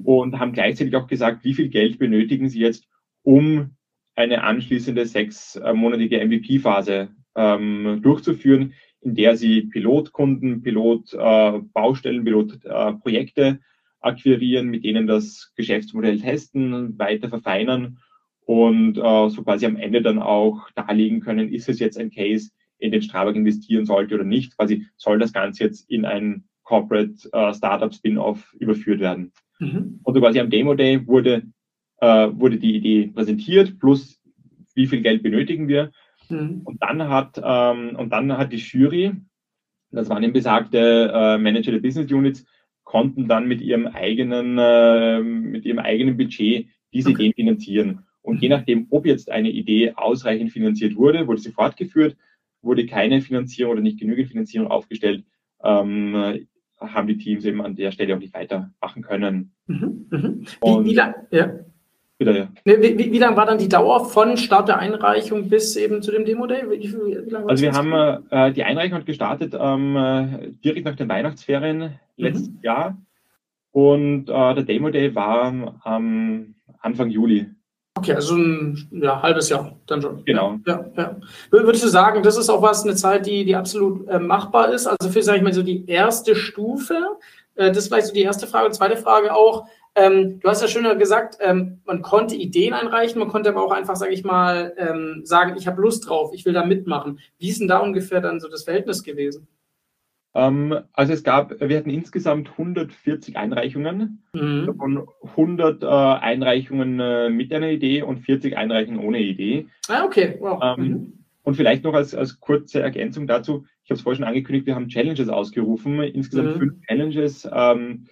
und haben gleichzeitig auch gesagt, wie viel Geld benötigen sie jetzt, um eine anschließende sechsmonatige MVP-Phase ähm, durchzuführen, in der sie Pilotkunden, Pilotbaustellen, äh, Pilotprojekte äh, akquirieren, mit denen das Geschäftsmodell testen, weiter verfeinern und äh, so quasi am Ende dann auch darlegen können, ist es jetzt ein Case, in den Strabag investieren sollte oder nicht. Quasi soll das Ganze jetzt in ein Corporate äh, Startup Spin-off überführt werden. Mhm. Und so quasi am Demo Day wurde, äh, wurde die Idee präsentiert, plus wie viel Geld benötigen wir. Mhm. Und dann hat ähm, und dann hat die Jury, das waren eben besagte äh, Manager der Business Units, konnten dann mit ihrem eigenen, äh, mit ihrem eigenen Budget diese okay. Ideen finanzieren. Und je nachdem, ob jetzt eine Idee ausreichend finanziert wurde, wurde sie fortgeführt, wurde keine Finanzierung oder nicht genügend Finanzierung aufgestellt, ähm, haben die Teams eben an der Stelle auch nicht weitermachen können. Mhm, mhm. Wie, wie? Ja. Bitte, ja. Wie, wie, wie lange war dann die Dauer von Start der Einreichung bis eben zu dem Demo-Day? also wir haben äh, die Einreichung hat gestartet ähm, direkt nach den Weihnachtsferien letztes mhm. Jahr und äh, der Demo-Day war ähm, Anfang Juli. Okay, also ein ja, halbes Jahr dann schon. Genau. Ja, ja. Würdest du sagen, das ist auch was, eine Zeit, die, die absolut äh, machbar ist? Also für, sage ich mal, so die erste Stufe, äh, das ist vielleicht so die erste Frage. Und zweite Frage auch, ähm, du hast ja schön gesagt, ähm, man konnte Ideen einreichen, man konnte aber auch einfach, sage ich mal, ähm, sagen, ich habe Lust drauf, ich will da mitmachen. Wie ist denn da ungefähr dann so das Verhältnis gewesen? Ähm, also es gab, wir hatten insgesamt 140 Einreichungen, mhm. davon 100 äh, Einreichungen äh, mit einer Idee und 40 Einreichungen ohne Idee. Ah, okay. Wow. Ähm, mhm. Und vielleicht noch als, als kurze Ergänzung dazu, ich habe es vorhin schon angekündigt, wir haben Challenges ausgerufen, insgesamt mhm. fünf Challenges ähm,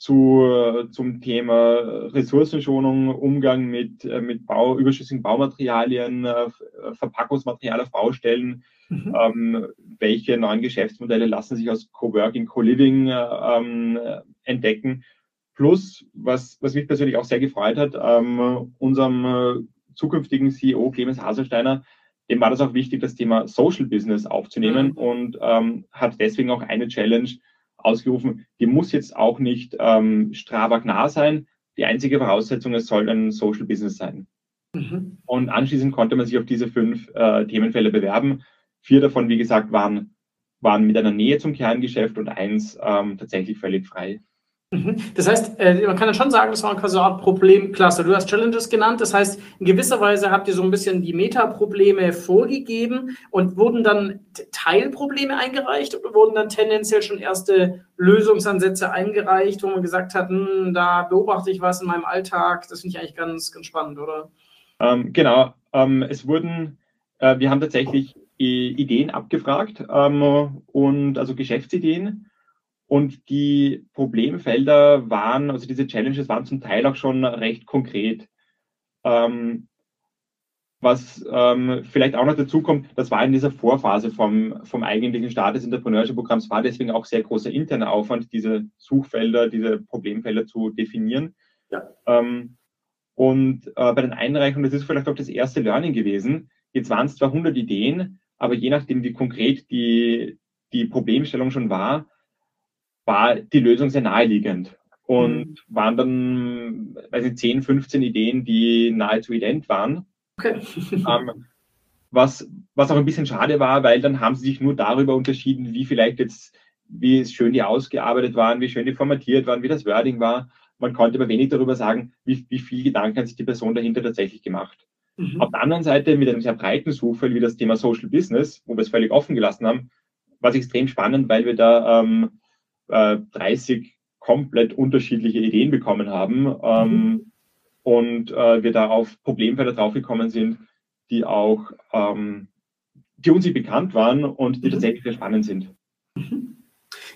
zu, zum Thema Ressourcenschonung, Umgang mit, äh, mit Bau, überschüssigen Baumaterialien, äh, Verpackungsmaterial auf Baustellen, Mhm. Ähm, welche neuen Geschäftsmodelle lassen sich aus Coworking, Co-Living äh, ähm, entdecken? Plus, was, was mich persönlich auch sehr gefreut hat, ähm, unserem äh, zukünftigen CEO Clemens Haselsteiner, dem war das auch wichtig, das Thema Social Business aufzunehmen mhm. und ähm, hat deswegen auch eine Challenge ausgerufen. Die muss jetzt auch nicht ähm, Strabag nah sein. Die einzige Voraussetzung, es soll ein Social Business sein. Mhm. Und anschließend konnte man sich auf diese fünf äh, Themenfälle bewerben. Vier davon, wie gesagt, waren, waren mit einer Nähe zum Kerngeschäft und eins ähm, tatsächlich völlig frei. Mhm. Das heißt, äh, man kann dann schon sagen, das war quasi eine Art Problemklasse. Du hast Challenges genannt, das heißt, in gewisser Weise habt ihr so ein bisschen die Metaprobleme vorgegeben und wurden dann Teilprobleme eingereicht oder wurden dann tendenziell schon erste Lösungsansätze eingereicht, wo man gesagt hat, hm, da beobachte ich was in meinem Alltag, das finde ich eigentlich ganz, ganz spannend, oder? Ähm, genau, ähm, es wurden, äh, wir haben tatsächlich Ideen abgefragt ähm, und also Geschäftsideen. Und die Problemfelder waren, also diese Challenges waren zum Teil auch schon recht konkret. Ähm, was ähm, vielleicht auch noch dazu kommt, das war in dieser Vorphase vom, vom eigentlichen Start des Entrepreneurship-Programms, war deswegen auch sehr großer interner Aufwand, diese Suchfelder, diese Problemfelder zu definieren. Ja. Ähm, und äh, bei den Einreichungen, das ist vielleicht auch das erste Learning gewesen. Jetzt waren es zwar 100 Ideen, aber je nachdem, wie konkret die, die Problemstellung schon war, war die Lösung sehr naheliegend. Und mhm. waren dann, weiß ich, 10, 15 Ideen, die nahezu ident waren. Okay. ähm, was, was auch ein bisschen schade war, weil dann haben sie sich nur darüber unterschieden, wie vielleicht jetzt, wie schön die ausgearbeitet waren, wie schön die formatiert waren, wie das Wording war. Man konnte aber wenig darüber sagen, wie, wie viel Gedanken hat sich die Person dahinter tatsächlich gemacht. Mhm. Auf der anderen Seite mit einem sehr breiten Suchfeld wie das Thema Social Business, wo wir es völlig offen gelassen haben, war es extrem spannend, weil wir da ähm, äh, 30 komplett unterschiedliche Ideen bekommen haben ähm, mhm. und äh, wir da auf Problemfelder draufgekommen sind, die auch, ähm, die uns nicht bekannt waren und die mhm. tatsächlich sehr spannend sind. Mhm.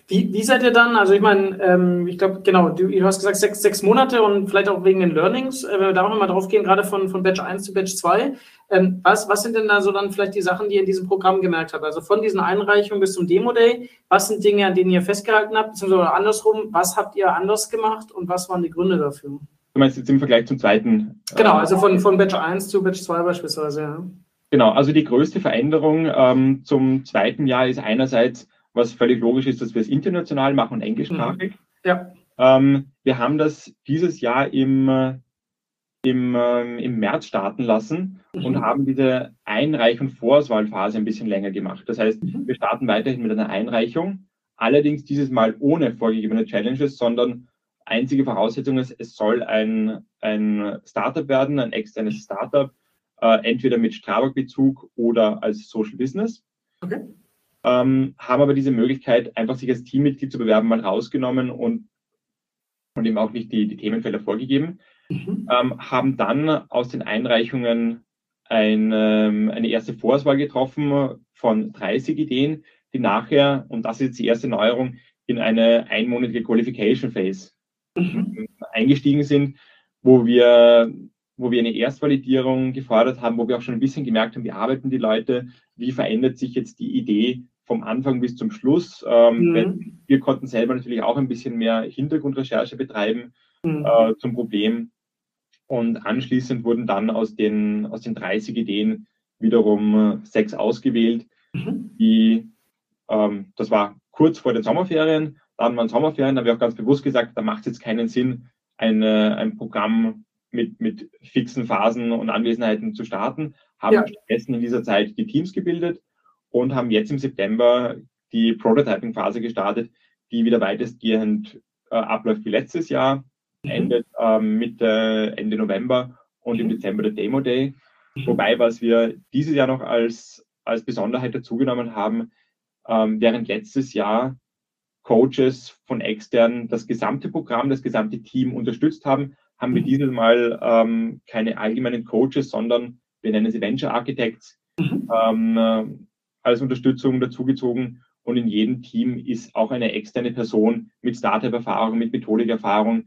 Wie, wie seid ihr dann, also ich meine, ähm, ich glaube, genau, du, du, hast gesagt sechs, sechs Monate und vielleicht auch wegen den Learnings, äh, wenn wir da auch mal drauf gehen, gerade von, von Batch 1 zu Batch 2, ähm, was, was sind denn da so dann vielleicht die Sachen, die ihr in diesem Programm gemerkt habt? Also von diesen Einreichungen bis zum Demo-Day, was sind Dinge, an denen ihr festgehalten habt, beziehungsweise andersrum, was habt ihr anders gemacht und was waren die Gründe dafür? Du meinst jetzt im Vergleich zum zweiten? Genau, also von, von Batch 1 zu Batch 2 beispielsweise, ja. Genau, also die größte Veränderung ähm, zum zweiten Jahr ist einerseits, was völlig logisch ist, dass wir es international machen und englischsprachig. Mhm. Ja. Ähm, wir haben das dieses Jahr im, im, äh, im März starten lassen mhm. und haben diese Einreich- und Vorauswahlphase ein bisschen länger gemacht. Das heißt, mhm. wir starten weiterhin mit einer Einreichung, allerdings dieses Mal ohne vorgegebene Challenges, sondern einzige Voraussetzung ist, es soll ein, ein Startup werden, ein externes Startup, äh, entweder mit Strabag-Bezug oder als Social Business. Okay ähm, haben aber diese Möglichkeit, einfach sich als Teammitglied zu bewerben, mal rausgenommen und, und eben auch nicht die, die Themenfelder vorgegeben, mhm. ähm, haben dann aus den Einreichungen ein, ähm, eine erste Vorauswahl getroffen von 30 Ideen, die nachher, und das ist jetzt die erste Neuerung, in eine einmonatige Qualification Phase mhm. eingestiegen sind, wo wir wo wir eine Erstvalidierung gefordert haben, wo wir auch schon ein bisschen gemerkt haben, wie arbeiten die Leute, wie verändert sich jetzt die Idee vom Anfang bis zum Schluss. Ähm, mhm. Wir konnten selber natürlich auch ein bisschen mehr Hintergrundrecherche betreiben mhm. äh, zum Problem. Und anschließend wurden dann aus den, aus den 30 Ideen wiederum sechs ausgewählt, mhm. die, ähm, das war kurz vor den Sommerferien, dann waren Sommerferien, da haben wir auch ganz bewusst gesagt, da macht es jetzt keinen Sinn, eine, ein Programm mit, mit fixen Phasen und Anwesenheiten zu starten, haben ja. stattdessen in dieser Zeit die Teams gebildet und haben jetzt im September die Prototyping-Phase gestartet, die wieder weitestgehend äh, abläuft wie letztes Jahr, mhm. endet ähm, Mitte, Ende November und im mhm. Dezember der Demo Day. Wobei, was wir dieses Jahr noch als, als Besonderheit dazugenommen haben, ähm, während letztes Jahr Coaches von extern das gesamte Programm, das gesamte Team unterstützt haben, haben wir mhm. dieses Mal ähm, keine allgemeinen Coaches, sondern wir nennen sie Venture Architects ähm, äh, als Unterstützung dazugezogen. Und in jedem Team ist auch eine externe Person mit Startup-Erfahrung, mit Methodikerfahrung,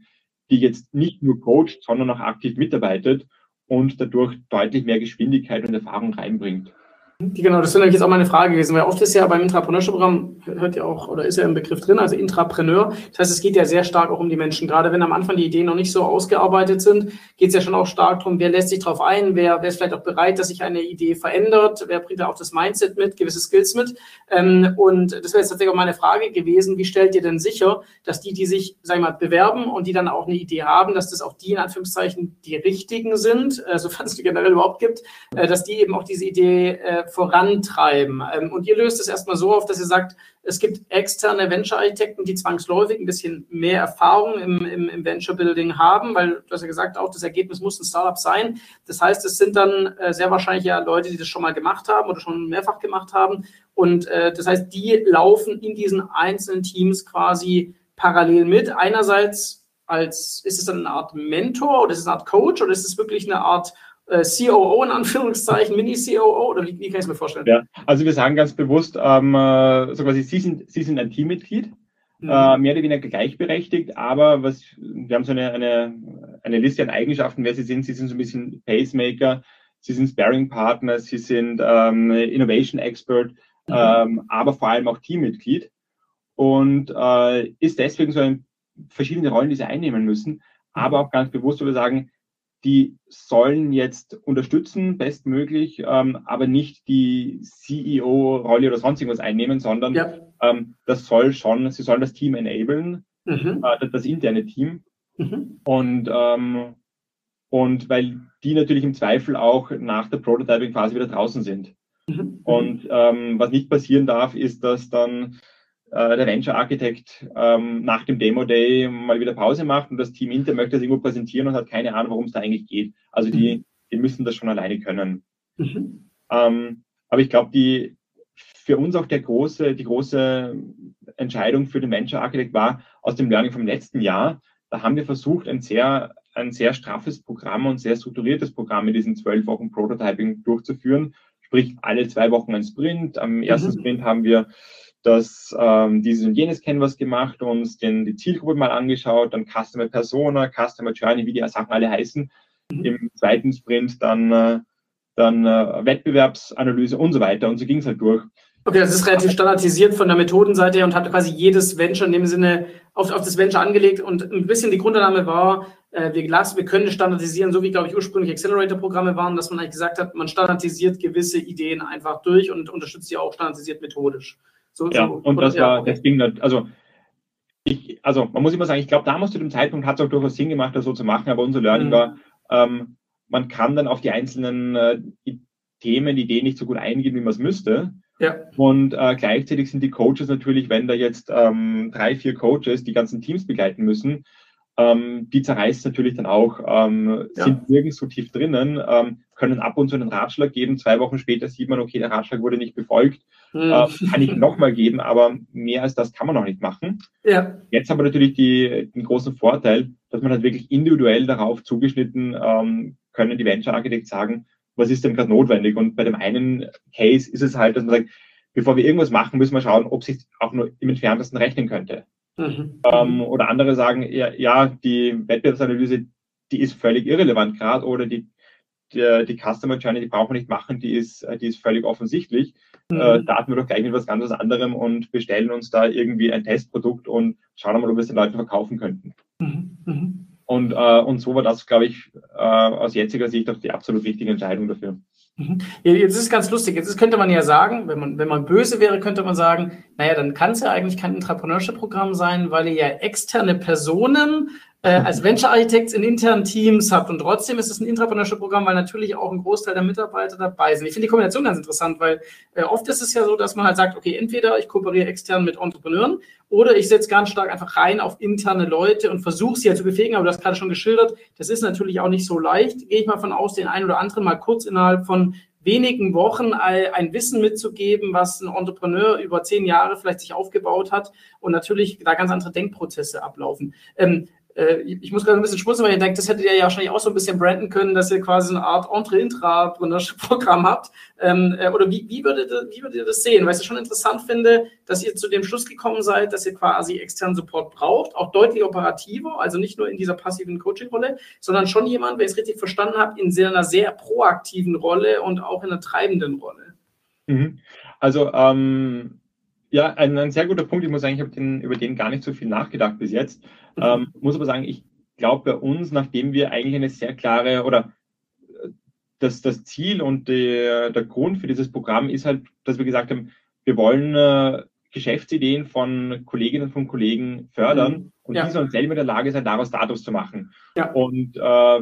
die jetzt nicht nur coacht, sondern auch aktiv mitarbeitet und dadurch deutlich mehr Geschwindigkeit und Erfahrung reinbringt. Genau, das wäre nämlich jetzt auch meine Frage gewesen, weil oft ist ja beim Intrapreneurship-Programm, hört ja auch, oder ist ja im Begriff drin, also Intrapreneur. Das heißt, es geht ja sehr stark auch um die Menschen. Gerade wenn am Anfang die Ideen noch nicht so ausgearbeitet sind, geht es ja schon auch stark darum, wer lässt sich darauf ein, wer, wer ist vielleicht auch bereit, dass sich eine Idee verändert, wer bringt da auch das Mindset mit, gewisse Skills mit. Ähm, und das wäre jetzt tatsächlich auch meine Frage gewesen, wie stellt ihr denn sicher, dass die, die sich, sag ich mal, bewerben und die dann auch eine Idee haben, dass das auch die in Anführungszeichen die richtigen sind, äh, sofern es die generell überhaupt gibt, äh, dass die eben auch diese Idee äh, vorantreiben. Ähm, und ihr löst es erstmal so auf, dass ihr sagt, es gibt externe Venture-Architekten, die zwangsläufig ein bisschen mehr Erfahrung im, im, im Venture-Building haben, weil du hast ja gesagt, auch das Ergebnis muss ein Startup sein. Das heißt, es sind dann äh, sehr wahrscheinlich ja Leute, die das schon mal gemacht haben oder schon mehrfach gemacht haben. Und äh, das heißt, die laufen in diesen einzelnen Teams quasi parallel mit. Einerseits als, ist es dann eine Art Mentor oder ist es eine Art Coach oder ist es wirklich eine Art äh, COO in Anführungszeichen, Mini-COO oder wie, wie, kann ich es mir vorstellen? Ja, also wir sagen ganz bewusst, ähm, äh, so quasi, Sie sind, Sie sind ein Teammitglied, mhm. äh, mehr oder weniger gleichberechtigt, aber was, wir haben so eine, eine, eine Liste an Eigenschaften, wer Sie sind. Sie sind so ein bisschen Pacemaker, Sie sind Sparing-Partner, Sie sind ähm, Innovation Expert, mhm. ähm, aber vor allem auch Teammitglied und äh, ist deswegen so ein, verschiedene Rollen, die Sie einnehmen müssen, aber auch ganz bewusst, wo wir sagen, die sollen jetzt unterstützen, bestmöglich, ähm, aber nicht die CEO-Rolle oder sonst irgendwas einnehmen, sondern ja. ähm, das soll schon, sie sollen das Team enablen, mhm. äh, das interne Team. Mhm. Und, ähm, und weil die natürlich im Zweifel auch nach der Prototyping-Phase wieder draußen sind. Mhm. Und ähm, was nicht passieren darf, ist, dass dann äh, der Venture Architect ähm, nach dem Demo Day mal wieder Pause macht und das Team intern möchte das irgendwo präsentieren und hat keine Ahnung, worum es da eigentlich geht. Also die, mhm. die müssen das schon alleine können. Mhm. Ähm, aber ich glaube, die für uns auch der große, die große Entscheidung für den Venture Architect war aus dem Learning vom letzten Jahr. Da haben wir versucht, ein sehr, ein sehr straffes Programm und sehr strukturiertes Programm in diesen zwölf Wochen Prototyping durchzuführen. Sprich, alle zwei Wochen ein Sprint. Am ersten mhm. Sprint haben wir das ähm, dieses und jenes Canvas gemacht, uns den, die Zielgruppe mal angeschaut, dann Customer Persona, Customer Journey, wie die Sachen alle heißen. Mhm. Im zweiten Sprint dann, äh, dann äh, Wettbewerbsanalyse und so weiter. Und so ging es halt durch. Okay, das ist relativ standardisiert von der Methodenseite und hat quasi jedes Venture in dem Sinne auf, auf das Venture angelegt. Und ein bisschen die Grundannahme war, äh, wir, lassen, wir können standardisieren, so wie, glaube ich, ursprünglich Accelerator-Programme waren, dass man eigentlich gesagt hat, man standardisiert gewisse Ideen einfach durch und unterstützt sie auch standardisiert methodisch. So, ja, so, und das war das Ding, also ich, also man muss immer sagen, ich glaube, damals zu dem Zeitpunkt hat es auch durchaus Sinn gemacht, das so zu machen, aber unser Learning mhm. war, ähm, man kann dann auf die einzelnen äh, Themen, Ideen nicht so gut eingehen, wie man es müsste. Ja. Und äh, gleichzeitig sind die Coaches natürlich, wenn da jetzt ähm, drei, vier Coaches die ganzen Teams begleiten müssen, ähm, die zerreißt natürlich dann auch, ähm, ja. sind nirgends so tief drinnen, ähm, können ab und zu einen Ratschlag geben. Zwei Wochen später sieht man, okay, der Ratschlag wurde nicht befolgt. Mhm. Äh, kann ich nochmal geben, aber mehr als das kann man noch nicht machen. Ja. Jetzt haben wir natürlich die, den großen Vorteil, dass man halt wirklich individuell darauf zugeschnitten ähm, können die Venture Architects sagen, was ist denn gerade notwendig? Und bei dem einen Case ist es halt, dass man sagt, bevor wir irgendwas machen, müssen wir schauen, ob sich auch nur im entferntesten rechnen könnte. Mhm. Ähm, oder andere sagen, ja, ja, die Wettbewerbsanalyse, die ist völlig irrelevant gerade oder die, die, die Customer Journey, die brauchen wir nicht machen, die ist, die ist völlig offensichtlich. Mhm. Äh, starten wir doch gleich mit was ganz anderem und bestellen uns da irgendwie ein Testprodukt und schauen mal, ob wir es den Leuten verkaufen könnten. Mhm. Mhm. Und, äh, und so war das, glaube ich, äh, aus jetziger Sicht auch die absolut richtige Entscheidung dafür. Mhm. Jetzt ist es ganz lustig. Jetzt könnte man ja sagen, wenn man, wenn man böse wäre, könnte man sagen, naja, dann kann es ja eigentlich kein Entrepreneurship-Programm sein, weil ihr ja externe Personen äh, als Venture Architects in internen Teams habt. Und trotzdem ist es ein Intrapreneurship-Programm, weil natürlich auch ein Großteil der Mitarbeiter dabei sind. Ich finde die Kombination ganz interessant, weil äh, oft ist es ja so, dass man halt sagt, okay, entweder ich kooperiere extern mit Entrepreneuren oder ich setze ganz stark einfach rein auf interne Leute und versuche sie ja zu befähigen. Aber du hast gerade schon geschildert, das ist natürlich auch nicht so leicht. Gehe ich mal von aus, den einen oder anderen mal kurz innerhalb von wenigen Wochen ein Wissen mitzugeben, was ein Entrepreneur über zehn Jahre vielleicht sich aufgebaut hat und natürlich da ganz andere Denkprozesse ablaufen. Ähm, äh, ich muss gerade ein bisschen schmunzeln, weil ich denke, das hättet ihr ja wahrscheinlich auch so ein bisschen branden können, dass ihr quasi eine Art Entre-Intra-Programm habt. Ähm, äh, oder wie, wie, würdet ihr, wie würdet ihr das sehen? Weil ich es schon interessant finde, dass ihr zu dem Schluss gekommen seid, dass ihr quasi externen Support braucht, auch deutlich operativer, also nicht nur in dieser passiven Coaching-Rolle, sondern schon jemand, wenn ich es richtig verstanden habe, in einer sehr proaktiven Rolle und auch in einer treibenden Rolle. Mhm. Also ähm, ja, ein, ein, sehr guter Punkt. Ich muss sagen, ich habe den, über den gar nicht so viel nachgedacht bis jetzt. Mhm. Ähm, muss aber sagen, ich glaube bei uns, nachdem wir eigentlich eine sehr klare oder äh, das, das Ziel und der, der Grund für dieses Programm ist halt, dass wir gesagt haben, wir wollen äh, Geschäftsideen von Kolleginnen und Kollegen fördern mhm. und ja. die sollen selber in der Lage sein, daraus Status zu machen. Ja. Und äh,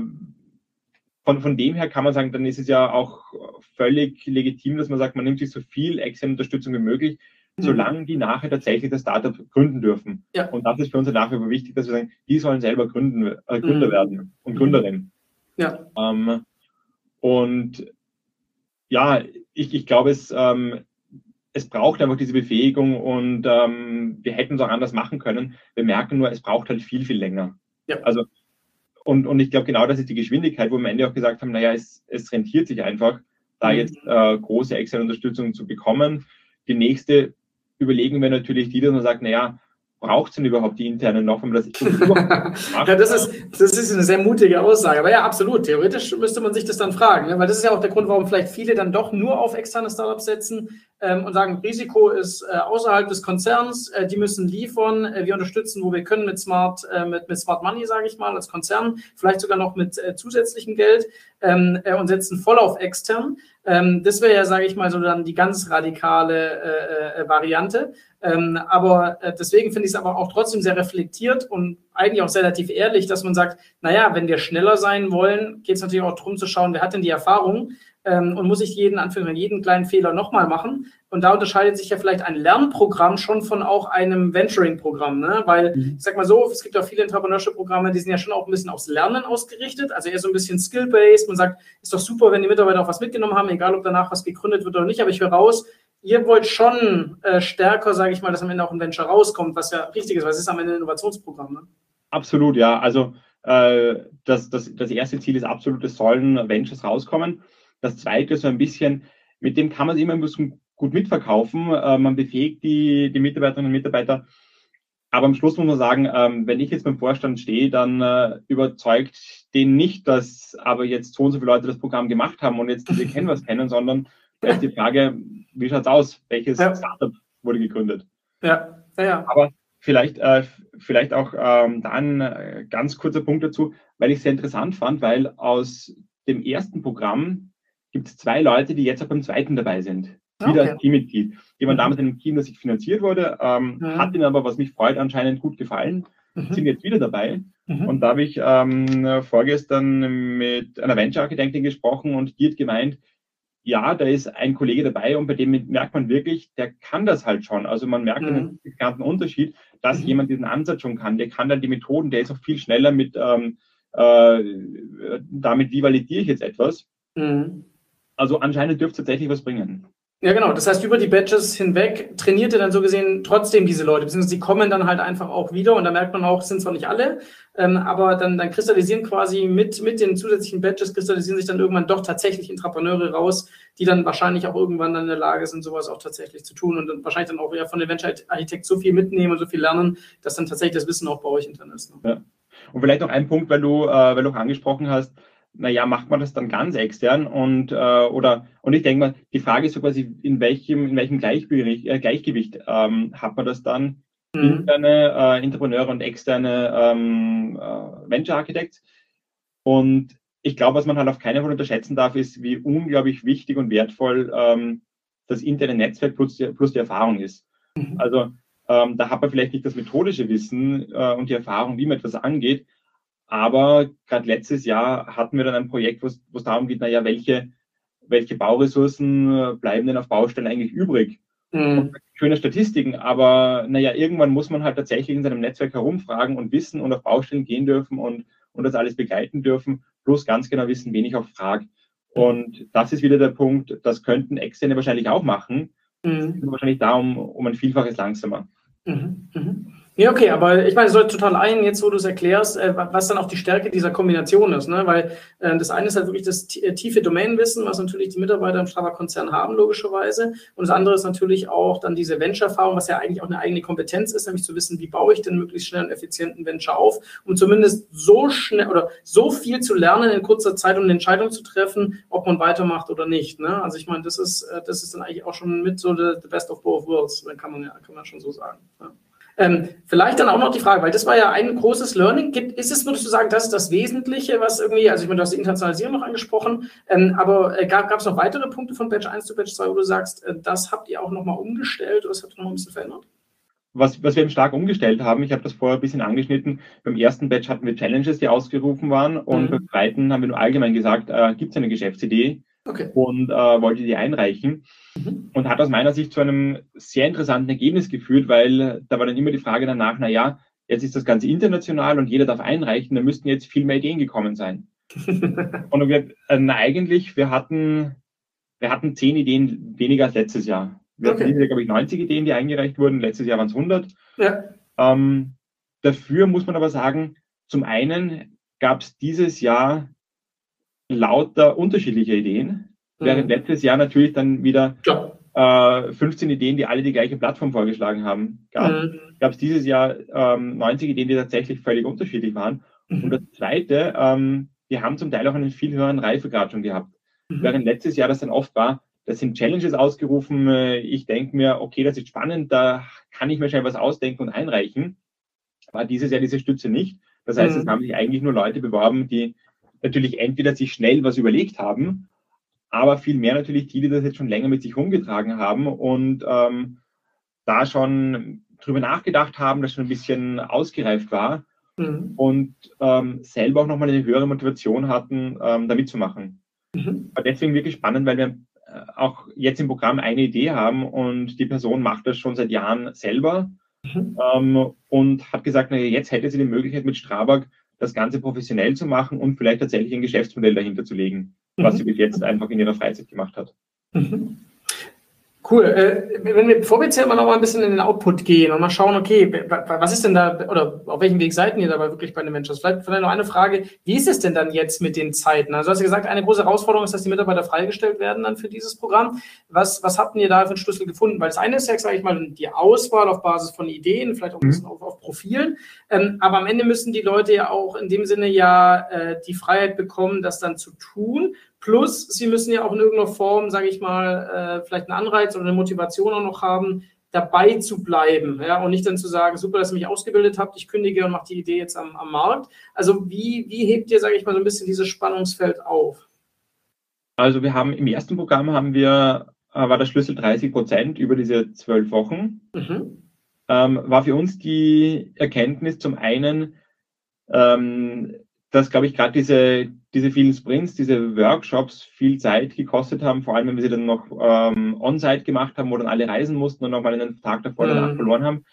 von, von dem her kann man sagen, dann ist es ja auch völlig legitim, dass man sagt, man nimmt sich so viel externe Unterstützung wie möglich. Solange die nachher tatsächlich das Startup gründen dürfen. Ja. Und das ist für uns nach wie vor wichtig, dass wir sagen, die sollen selber gründen, äh, Gründer mhm. werden und mhm. Gründerin. Ja. Ähm, und ja, ich, ich glaube, es, ähm, es braucht einfach diese Befähigung und ähm, wir hätten es auch anders machen können. Wir merken nur, es braucht halt viel, viel länger. Ja. Also, und, und ich glaube, genau das ist die Geschwindigkeit, wo wir am Ende auch gesagt haben, naja, es, es rentiert sich einfach, da mhm. jetzt äh, große externe Unterstützung zu bekommen. Die nächste überlegen wir natürlich die, dass man sagt, naja, braucht es denn überhaupt die internen noch, wenn man das ja, das ist, das ist eine sehr mutige Aussage. Aber ja, absolut. Theoretisch müsste man sich das dann fragen. Ne? Weil das ist ja auch der Grund, warum vielleicht viele dann doch nur auf externe Startups setzen ähm, und sagen, Risiko ist äh, außerhalb des Konzerns, äh, die müssen liefern, äh, wir unterstützen, wo wir können mit Smart, äh, mit, mit Smart Money, sage ich mal, als Konzern, vielleicht sogar noch mit äh, zusätzlichem Geld ähm, äh, und setzen voll auf extern. Ähm, das wäre ja, sage ich mal, so dann die ganz radikale äh, äh, Variante. Ähm, aber äh, deswegen finde ich es aber auch trotzdem sehr reflektiert und eigentlich auch relativ ehrlich, dass man sagt, naja, wenn wir schneller sein wollen, geht es natürlich auch darum zu schauen, wer hat denn die Erfahrung ähm, und muss ich jeden Anführungszeichen jeden kleinen Fehler nochmal machen. Und da unterscheidet sich ja vielleicht ein Lernprogramm schon von auch einem Venturing-Programm, ne? Weil mhm. ich sag mal so, es gibt auch viele Entrepreneurship-Programme, die sind ja schon auch ein bisschen aufs Lernen ausgerichtet, also eher so ein bisschen skill-based. Man sagt, ist doch super, wenn die Mitarbeiter auch was mitgenommen haben, egal ob danach was gegründet wird oder nicht. Aber ich höre raus, ihr wollt schon äh, stärker, sage ich mal, dass am Ende auch ein Venture rauskommt, was ja richtig ist, weil es ist am Ende ein Innovationsprogramm. Ne? Absolut, ja. Also äh, das, das, das erste Ziel ist absolut, es sollen Ventures rauskommen. Das zweite ist so ein bisschen, mit dem kann man immer ein bisschen gut mitverkaufen. Äh, man befähigt die, die Mitarbeiterinnen und Mitarbeiter. Aber am Schluss muss man sagen, ähm, wenn ich jetzt beim Vorstand stehe, dann äh, überzeugt den nicht, dass aber jetzt so und so viele Leute das Programm gemacht haben und jetzt diese kennen was kennen, sondern da ist die Frage, wie schaut es aus? Welches ja. Startup wurde gegründet? Ja, ja, ja. Aber vielleicht, äh, vielleicht auch ähm, dann äh, ganz kurzer Punkt dazu, weil ich es sehr interessant fand, weil aus dem ersten Programm gibt es zwei Leute, die jetzt auch beim zweiten dabei sind. Wieder okay. als Teammitglied. Waren mhm. damals in einem Team, das sich finanziert wurde, ähm, mhm. hat ihnen aber, was mich freut, anscheinend gut gefallen, mhm. sind jetzt wieder dabei. Mhm. Und da habe ich ähm, vorgestern mit einer Venture-Architektin gesprochen und die hat gemeint, ja, da ist ein Kollege dabei und bei dem merkt man wirklich, der kann das halt schon. Also man merkt mhm. einen signifikanten Unterschied, dass mhm. jemand diesen Ansatz schon kann. Der kann dann die Methoden, der ist auch viel schneller mit, ähm, äh, damit, wie validiere ich jetzt etwas. Mhm. Also anscheinend dürfte es tatsächlich was bringen. Ja, genau. Das heißt, über die Badges hinweg trainiert ihr dann so gesehen trotzdem diese Leute, beziehungsweise sie kommen dann halt einfach auch wieder und da merkt man auch, sind zwar nicht alle, ähm, aber dann, dann kristallisieren quasi mit, mit den zusätzlichen Badges, kristallisieren sich dann irgendwann doch tatsächlich Intrapreneure raus, die dann wahrscheinlich auch irgendwann dann in der Lage sind, sowas auch tatsächlich zu tun und dann wahrscheinlich dann auch eher von der Venture Architekt so viel mitnehmen und so viel lernen, dass dann tatsächlich das Wissen auch bei euch intern ist. Ne? Ja. Und vielleicht noch ein Punkt, weil du, äh, weil du auch angesprochen hast, naja, macht man das dann ganz extern und äh, oder und ich denke mal, die Frage ist so quasi, in welchem, in welchem Gleichgewicht, äh, Gleichgewicht ähm, hat man das dann mhm. interne äh, Entrepreneure und externe ähm, äh, Venture Architects. Und ich glaube, was man halt auf keinen Fall unterschätzen darf, ist, wie unglaublich wichtig und wertvoll ähm, das interne Netzwerk plus die, plus die Erfahrung ist. Mhm. Also ähm, da hat man vielleicht nicht das methodische Wissen äh, und die Erfahrung, wie man etwas angeht, aber gerade letztes Jahr hatten wir dann ein Projekt, wo es darum geht, naja, welche, welche Bauressourcen äh, bleiben denn auf Baustellen eigentlich übrig? Mhm. Schöne Statistiken, aber naja, irgendwann muss man halt tatsächlich in seinem Netzwerk herumfragen und wissen und auf Baustellen gehen dürfen und, und das alles begleiten dürfen, plus ganz genau wissen, wen ich auch frage. Und das ist wieder der Punkt, das könnten Externe wahrscheinlich auch machen, mhm. wahrscheinlich da um, um ein Vielfaches langsamer. Mhm. Mhm. Ja, okay, aber ich meine, es soll total ein, jetzt wo du es erklärst, äh, was dann auch die Stärke dieser Kombination ist, ne? Weil äh, das eine ist halt wirklich das äh, tiefe Domainwissen, was natürlich die Mitarbeiter im Strava-Konzern haben, logischerweise. Und das andere ist natürlich auch dann diese Venture-Erfahrung, was ja eigentlich auch eine eigene Kompetenz ist, nämlich zu wissen, wie baue ich denn möglichst schnell einen effizienten Venture auf, um zumindest so schnell oder so viel zu lernen in kurzer Zeit, um eine Entscheidung zu treffen, ob man weitermacht oder nicht. Ne? Also ich meine, das ist, äh, das ist dann eigentlich auch schon mit so the, the best of both worlds, kann man ja, kann man schon so sagen. Ja. Ähm, vielleicht dann auch noch die Frage, weil das war ja ein großes Learning. Gibt, ist es, würdest du sagen, das ist das Wesentliche, was irgendwie, also ich meine, du hast die Internationalisierung noch angesprochen, ähm, aber äh, gab es noch weitere Punkte von Batch 1 zu Batch 2, wo du sagst, äh, das habt ihr auch nochmal umgestellt oder das habt ihr noch ein bisschen verändert? Was, was wir eben stark umgestellt haben, ich habe das vorher ein bisschen angeschnitten, beim ersten Batch hatten wir Challenges, die ausgerufen waren und mhm. beim zweiten haben wir nur allgemein gesagt, äh, gibt es eine Geschäftsidee okay. und äh, wollte die einreichen. Und hat aus meiner Sicht zu einem sehr interessanten Ergebnis geführt, weil da war dann immer die Frage danach, na ja, jetzt ist das Ganze international und jeder darf einreichen, da müssten jetzt viel mehr Ideen gekommen sein. und wir, äh, eigentlich, wir hatten, wir hatten zehn Ideen weniger als letztes Jahr. Wir okay. hatten dieses Jahr, glaube ich, 90 Ideen, die eingereicht wurden. Letztes Jahr waren es 100. Ja. Ähm, dafür muss man aber sagen, zum einen gab es dieses Jahr lauter unterschiedliche Ideen. Während mhm. letztes Jahr natürlich dann wieder äh, 15 Ideen, die alle die gleiche Plattform vorgeschlagen haben, gab. Mhm. Gab es dieses Jahr ähm, 90 Ideen, die tatsächlich völlig unterschiedlich waren. Mhm. Und das Zweite, ähm, wir haben zum Teil auch einen viel höheren Reifegrad schon gehabt. Mhm. Während letztes Jahr das dann oft war, das sind Challenges ausgerufen. Äh, ich denke mir, okay, das ist spannend, da kann ich mir schnell was ausdenken und einreichen. War dieses Jahr diese Stütze nicht. Das heißt, es mhm. haben sich eigentlich nur Leute beworben, die natürlich entweder sich schnell was überlegt haben aber vielmehr natürlich die, die das jetzt schon länger mit sich rumgetragen haben und ähm, da schon drüber nachgedacht haben, das schon ein bisschen ausgereift war mhm. und ähm, selber auch nochmal eine höhere Motivation hatten, ähm, da mitzumachen. Mhm. War deswegen wirklich spannend, weil wir äh, auch jetzt im Programm eine Idee haben und die Person macht das schon seit Jahren selber mhm. ähm, und hat gesagt, naja, jetzt hätte sie die Möglichkeit mit Strabag das Ganze professionell zu machen und vielleicht tatsächlich ein Geschäftsmodell dahinter zu legen was mhm. sie bis jetzt einfach in ihrer Freizeit gemacht hat. Mhm. Cool. Äh, wenn wir, bevor wir jetzt ja mal noch mal ein bisschen in den Output gehen und mal schauen, okay, was ist denn da, oder auf welchem Weg seid ihr dabei wirklich bei den Ventures? Vielleicht, vielleicht noch eine Frage, wie ist es denn dann jetzt mit den Zeiten? Also du hast ja gesagt, eine große Herausforderung ist, dass die Mitarbeiter freigestellt werden dann für dieses Programm. Was, was habt ihr da für einen Schlüssel gefunden? Weil das eine ist ja, sage ich mal, die Auswahl auf Basis von Ideen, vielleicht auch ein mhm. bisschen auf, auf Profilen. Ähm, aber am Ende müssen die Leute ja auch in dem Sinne ja äh, die Freiheit bekommen, das dann zu tun. Plus, sie müssen ja auch in irgendeiner Form, sage ich mal, äh, vielleicht einen Anreiz oder eine Motivation auch noch haben, dabei zu bleiben ja, und nicht dann zu sagen, super, dass ihr mich ausgebildet habt, ich kündige und mache die Idee jetzt am, am Markt. Also wie, wie hebt ihr, sage ich mal, so ein bisschen dieses Spannungsfeld auf? Also wir haben im ersten Programm haben wir, äh, war der Schlüssel 30 Prozent über diese zwölf Wochen. Mhm. Ähm, war für uns die Erkenntnis zum einen, ähm, dass, glaube ich, gerade diese, diese vielen Sprints, diese Workshops viel Zeit gekostet haben, vor allem wenn wir sie dann noch ähm, on-site gemacht haben, wo dann alle reisen mussten und nochmal einen Tag davor mhm. danach verloren haben.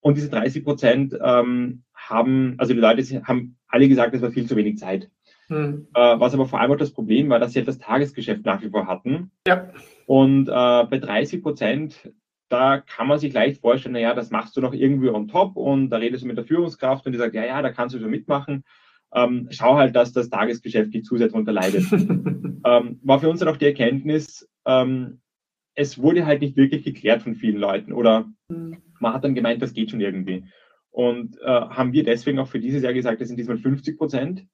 Und diese 30 Prozent ähm, haben, also die Leute haben alle gesagt, es war viel zu wenig Zeit. Mhm. Äh, was aber vor allem auch das Problem war, dass sie halt das Tagesgeschäft nach wie vor hatten. Ja. Und äh, bei 30 Prozent, da kann man sich leicht vorstellen, naja, das machst du noch irgendwie on top und da redest du mit der Führungskraft und die sagt, ja, ja, da kannst du so mitmachen ähm, schau halt, dass das Tagesgeschäft nicht zusätzlich darunter leidet. ähm, war für uns dann auch die Erkenntnis, ähm, es wurde halt nicht wirklich geklärt von vielen Leuten oder mhm. man hat dann gemeint, das geht schon irgendwie. Und äh, haben wir deswegen auch für dieses Jahr gesagt, das sind diesmal 50 Prozent,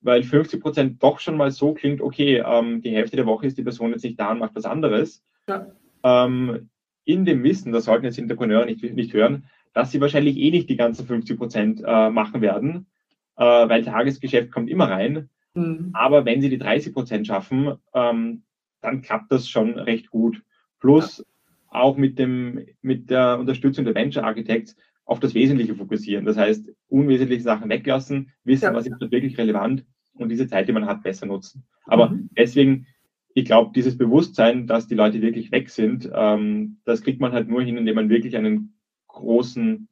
weil 50 Prozent doch schon mal so klingt, okay, ähm, die Hälfte der Woche ist die Person jetzt nicht da und macht was anderes. Ja. Ähm, in dem Wissen, das sollten jetzt Entrepreneure nicht, nicht hören, dass sie wahrscheinlich eh nicht die ganzen 50 Prozent äh, machen werden, äh, weil Tagesgeschäft kommt immer rein. Mhm. Aber wenn sie die 30 Prozent schaffen, ähm, dann klappt das schon recht gut. Plus ja. auch mit, dem, mit der Unterstützung der Venture Architects auf das Wesentliche fokussieren. Das heißt, unwesentliche Sachen weglassen, wissen, ja. was ist wirklich relevant und diese Zeit, die man hat, besser nutzen. Aber mhm. deswegen, ich glaube, dieses Bewusstsein, dass die Leute wirklich weg sind, ähm, das kriegt man halt nur hin, indem man wirklich einen großen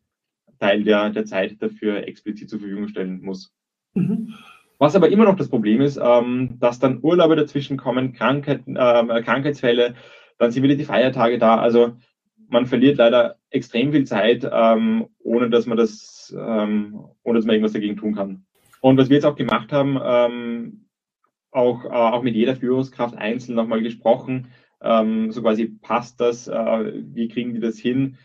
Teil der, der Zeit dafür explizit zur Verfügung stellen muss. Mhm. Was aber immer noch das Problem ist, ähm, dass dann Urlaube dazwischen kommen, Krankheit, äh, Krankheitsfälle, dann sind wieder die Feiertage da. Also man verliert leider extrem viel Zeit, ähm, ohne dass man das, ähm, ohne dass man irgendwas dagegen tun kann. Und was wir jetzt auch gemacht haben, ähm, auch, äh, auch mit jeder Führungskraft einzeln nochmal gesprochen, ähm, so quasi passt das, äh, wie kriegen die das hin?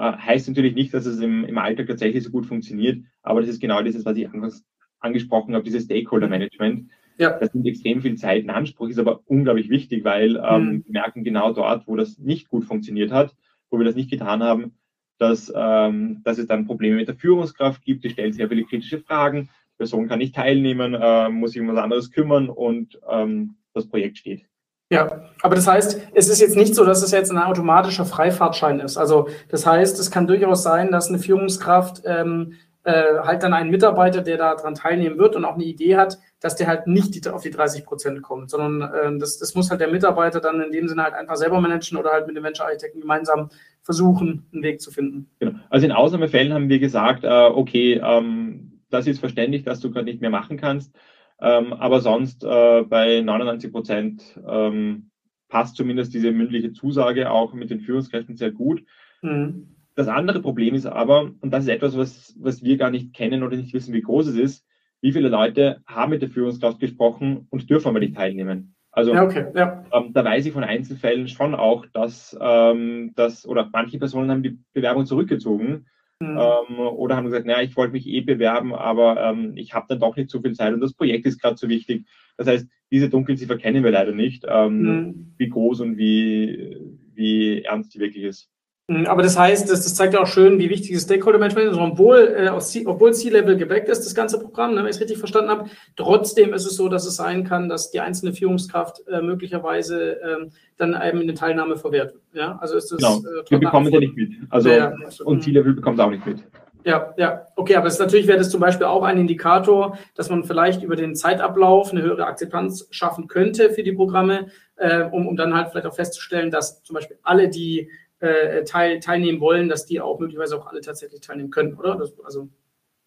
Äh, heißt natürlich nicht, dass es im, im Alltag tatsächlich so gut funktioniert, aber das ist genau dieses, was ich anfangs angesprochen habe, dieses Stakeholder-Management. Ja. Das nimmt extrem viel Zeit in Anspruch, ist aber unglaublich wichtig, weil ähm, mhm. wir merken genau dort, wo das nicht gut funktioniert hat, wo wir das nicht getan haben, dass, ähm, dass es dann Probleme mit der Führungskraft gibt, die stellt sehr viele kritische Fragen, die Person kann nicht teilnehmen, äh, muss sich um was anderes kümmern und ähm, das Projekt steht. Ja, aber das heißt, es ist jetzt nicht so, dass es jetzt ein automatischer Freifahrtschein ist. Also das heißt, es kann durchaus sein, dass eine Führungskraft ähm, äh, halt dann einen Mitarbeiter, der daran teilnehmen wird und auch eine Idee hat, dass der halt nicht die, auf die 30 Prozent kommt, sondern äh, das, das muss halt der Mitarbeiter dann in dem Sinne halt einfach selber managen oder halt mit dem Venture Architekten gemeinsam versuchen, einen Weg zu finden. Genau. Also in Ausnahmefällen haben wir gesagt, äh, okay, ähm, das ist verständlich, dass du gerade nicht mehr machen kannst, ähm, aber sonst äh, bei 99 Prozent ähm, passt zumindest diese mündliche Zusage auch mit den Führungskräften sehr gut. Mhm. Das andere Problem ist aber, und das ist etwas, was, was wir gar nicht kennen oder nicht wissen, wie groß es ist, wie viele Leute haben mit der Führungskraft gesprochen und dürfen aber nicht teilnehmen. Also ja, okay, ja. ähm, da weiß ich von Einzelfällen schon auch, dass, ähm, dass oder manche Personen haben die Bewerbung zurückgezogen mhm. ähm, oder haben gesagt, naja, ich wollte mich eh bewerben, aber ähm, ich habe dann doch nicht so viel Zeit und das Projekt ist gerade so wichtig. Das heißt, diese Dunkelziffer kennen wir leider nicht, ähm, mhm. wie groß und wie, wie ernst die wirklich ist. Mhm, aber das heißt, das, das zeigt ja auch schön, wie wichtig das Stakeholder-Management ist. Obwohl, äh, obwohl C-Level gebackt ist, das ganze Programm, ne, wenn ich es richtig verstanden habe, trotzdem ist es so, dass es sein kann, dass die einzelne Führungskraft äh, möglicherweise ähm, dann eben eine Teilnahme verwehrt wird. Ja? Also ist das, genau. äh, Wir bekommen ja nicht mit. Also, ja, also, und C-Level bekommt auch nicht mit. Ja, ja, okay, aber es natürlich wäre das zum Beispiel auch ein Indikator, dass man vielleicht über den Zeitablauf eine höhere Akzeptanz schaffen könnte für die Programme, äh, um, um dann halt vielleicht auch festzustellen, dass zum Beispiel alle, die äh, teil, teilnehmen wollen, dass die auch möglicherweise auch alle tatsächlich teilnehmen können, oder? Das, also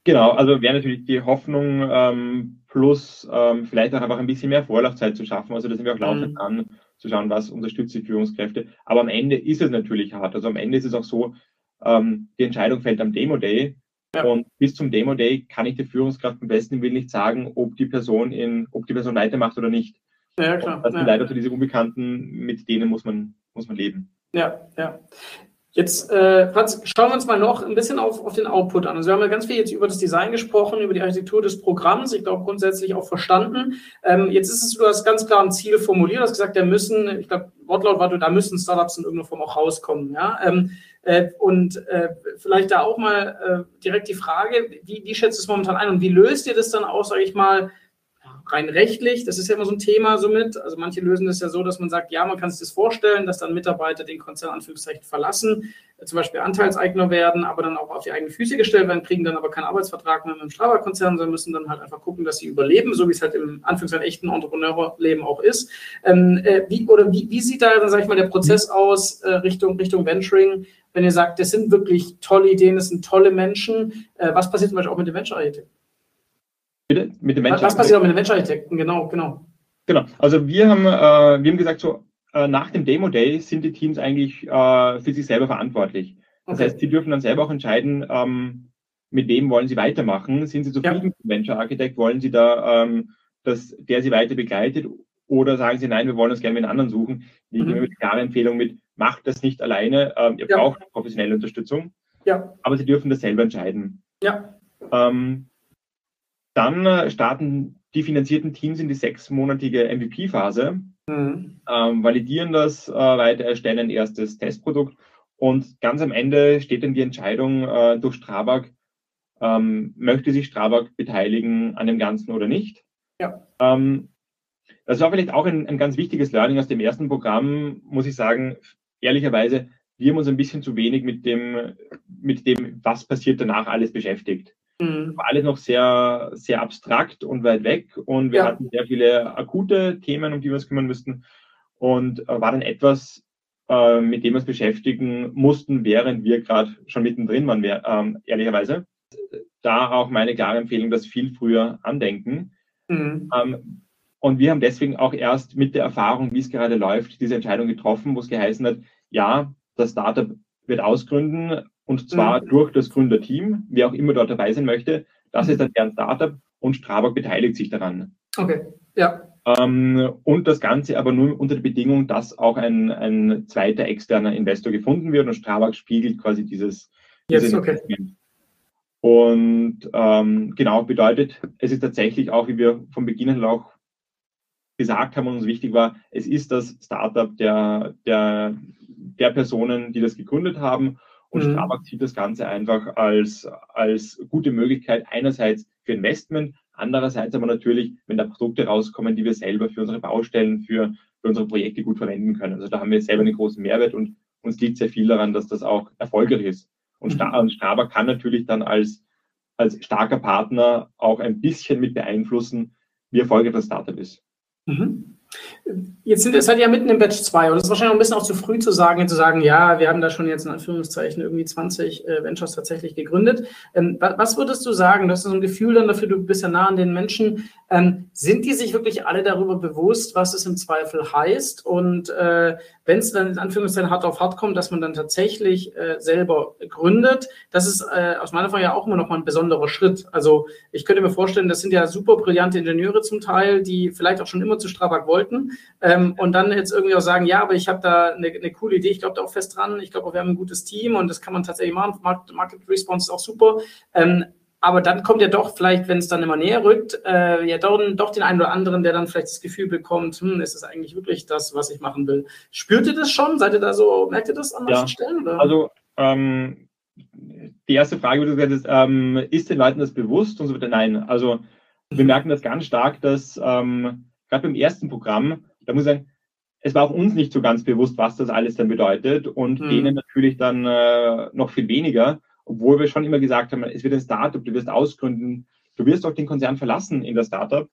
Genau, also wäre natürlich die Hoffnung ähm, plus ähm, vielleicht auch einfach ein bisschen mehr Vorlaufzeit zu schaffen. Also da sind wir auch laufend mhm. an, zu schauen, was unterstützt die Führungskräfte. Aber am Ende ist es natürlich hart. Also am Ende ist es auch so, ähm, die Entscheidung fällt am Demo-Day. Ja. Und bis zum Demo-Day kann ich der Führungskraft am besten Willen nicht sagen, ob die Person in, ob die Person weitermacht oder nicht. Ja, klar. das sind ja. leider so diese Unbekannten, mit denen muss man, muss man leben. Ja, ja. Jetzt, äh, Franz, schauen wir uns mal noch ein bisschen auf, auf den Output an. Also wir haben ja ganz viel jetzt über das Design gesprochen, über die Architektur des Programms, ich glaube grundsätzlich auch verstanden. Ähm, jetzt ist es, du hast ganz klar ein Ziel formuliert, du hast gesagt, da müssen, ich glaube, Wortlaut war du, da müssen Startups in irgendeiner Form auch rauskommen. Ja? Ähm, äh, und äh, vielleicht da auch mal äh, direkt die Frage, wie, wie schätzt du es momentan ein und wie löst ihr das dann auch, sage ich mal, rein rechtlich, das ist ja immer so ein Thema somit. Also manche lösen das ja so, dass man sagt, ja, man kann sich das vorstellen, dass dann Mitarbeiter den Konzern Anführungszeichen verlassen, äh, zum Beispiel Anteilseigner werden, aber dann auch auf die eigenen Füße gestellt werden, kriegen dann aber keinen Arbeitsvertrag mehr mit dem Strava-Konzern, sondern müssen dann halt einfach gucken, dass sie überleben, so wie es halt im Anführungszeichen echten Entrepreneurleben auch ist. Ähm, äh, wie, oder wie, wie sieht da dann, sag ich mal, der Prozess aus äh, Richtung, Richtung Venturing? Wenn ihr sagt, das sind wirklich tolle Ideen, das sind tolle Menschen, äh, was passiert zum Beispiel auch mit dem Venture-Architekten? Bitte? Mit dem Was passiert auch mit den Venture-Architekten? Genau, genau. Genau. Also wir haben, äh, wir haben gesagt, so äh, nach dem Demo-Day sind die Teams eigentlich äh, für sich selber verantwortlich. Das okay. heißt, sie dürfen dann selber auch entscheiden, ähm, mit wem wollen sie weitermachen. Sind sie zufrieden ja. mit dem Venture Architect? Wollen sie da, ähm, dass der sie weiter begleitet? Oder sagen sie, nein, wir wollen uns gerne mit einem anderen suchen. Wir mhm. geben eine klare Empfehlung mit, macht das nicht alleine. Ähm, ihr ja. braucht professionelle Unterstützung. Ja. Aber sie dürfen das selber entscheiden. Ja. Ähm, dann äh, starten die finanzierten Teams in die sechsmonatige MVP-Phase, mhm. ähm, validieren das äh, weiter, erstellen ein erstes Testprodukt und ganz am Ende steht dann die Entscheidung äh, durch Strabag, ähm, möchte sich Strabag beteiligen an dem Ganzen oder nicht. Ja. Ähm, das war vielleicht auch ein, ein ganz wichtiges Learning aus dem ersten Programm, muss ich sagen, ehrlicherweise, wir haben uns ein bisschen zu wenig mit dem, mit dem, was passiert danach alles beschäftigt. Mhm. War alles noch sehr, sehr abstrakt und weit weg und wir ja. hatten sehr viele akute Themen, um die wir uns kümmern müssten und äh, war dann etwas, äh, mit dem wir uns beschäftigen mussten, während wir gerade schon mittendrin waren, äh, ehrlicherweise. Da auch meine klare Empfehlung, das viel früher andenken. Mhm. Ähm, und wir haben deswegen auch erst mit der Erfahrung, wie es gerade läuft, diese Entscheidung getroffen, wo es geheißen hat, ja, das Startup wird ausgründen und zwar mhm. durch das Gründerteam, wer auch immer dort dabei sein möchte. Das ist dann deren Startup und Strabag beteiligt sich daran. Okay, ja. Ähm, und das Ganze aber nur unter der Bedingung, dass auch ein, ein zweiter externer Investor gefunden wird und Strabag spiegelt quasi dieses, dieses yes, okay. Und ähm, genau bedeutet, es ist tatsächlich auch, wie wir von Beginn an auch gesagt haben und uns wichtig war, es ist das Startup der, der, der Personen, die das gegründet haben. Und mhm. Strabag sieht das Ganze einfach als, als gute Möglichkeit einerseits für Investment, andererseits aber natürlich, wenn da Produkte rauskommen, die wir selber für unsere Baustellen, für, für unsere Projekte gut verwenden können. Also da haben wir selber einen großen Mehrwert und uns liegt sehr viel daran, dass das auch erfolgreich ist. Und mhm. Strabag kann natürlich dann als, als starker Partner auch ein bisschen mit beeinflussen, wie erfolgreich das Startup ist. Mhm. Jetzt sind, seid ihr ja mitten im Batch 2 und es ist wahrscheinlich auch ein bisschen auch zu früh zu sagen, zu sagen, ja, wir haben da schon jetzt in Anführungszeichen irgendwie 20 äh, Ventures tatsächlich gegründet. Ähm, was würdest du sagen? Du hast so ein Gefühl dann dafür, du bist ja nah an den Menschen. Ähm, sind die sich wirklich alle darüber bewusst, was es im Zweifel heißt? Und äh, wenn es dann in Anführungszeichen hart auf hart kommt, dass man dann tatsächlich äh, selber gründet, das ist äh, aus meiner Sicht ja auch immer noch mal ein besonderer Schritt. Also ich könnte mir vorstellen, das sind ja super brillante Ingenieure zum Teil, die vielleicht auch schon immer zu Strabag wollten ähm, und dann jetzt irgendwie auch sagen, ja, aber ich habe da eine, eine, coole Idee, ich glaube da auch fest dran, ich glaube, wir haben ein gutes Team und das kann man tatsächlich machen. Market Response ist auch super. Ähm, aber dann kommt ja doch vielleicht, wenn es dann immer näher rückt, äh, ja doch, doch den einen oder anderen, der dann vielleicht das Gefühl bekommt, hm, ist es eigentlich wirklich das, was ich machen will. Spürt ihr das schon? Seid ihr da so, merkt ihr das an manchen ja, Stellen? Oder? Also ähm, die erste Frage, wie du gesagt hast, ähm, ist den Leuten das bewusst und so weiter? Nein. Also wir mhm. merken das ganz stark, dass ähm, gerade beim ersten Programm, da muss ich sagen, es war auch uns nicht so ganz bewusst, was das alles dann bedeutet und mhm. denen natürlich dann äh, noch viel weniger obwohl wir schon immer gesagt haben, es wird ein Startup, du wirst ausgründen, du wirst auch den Konzern verlassen in der Startup.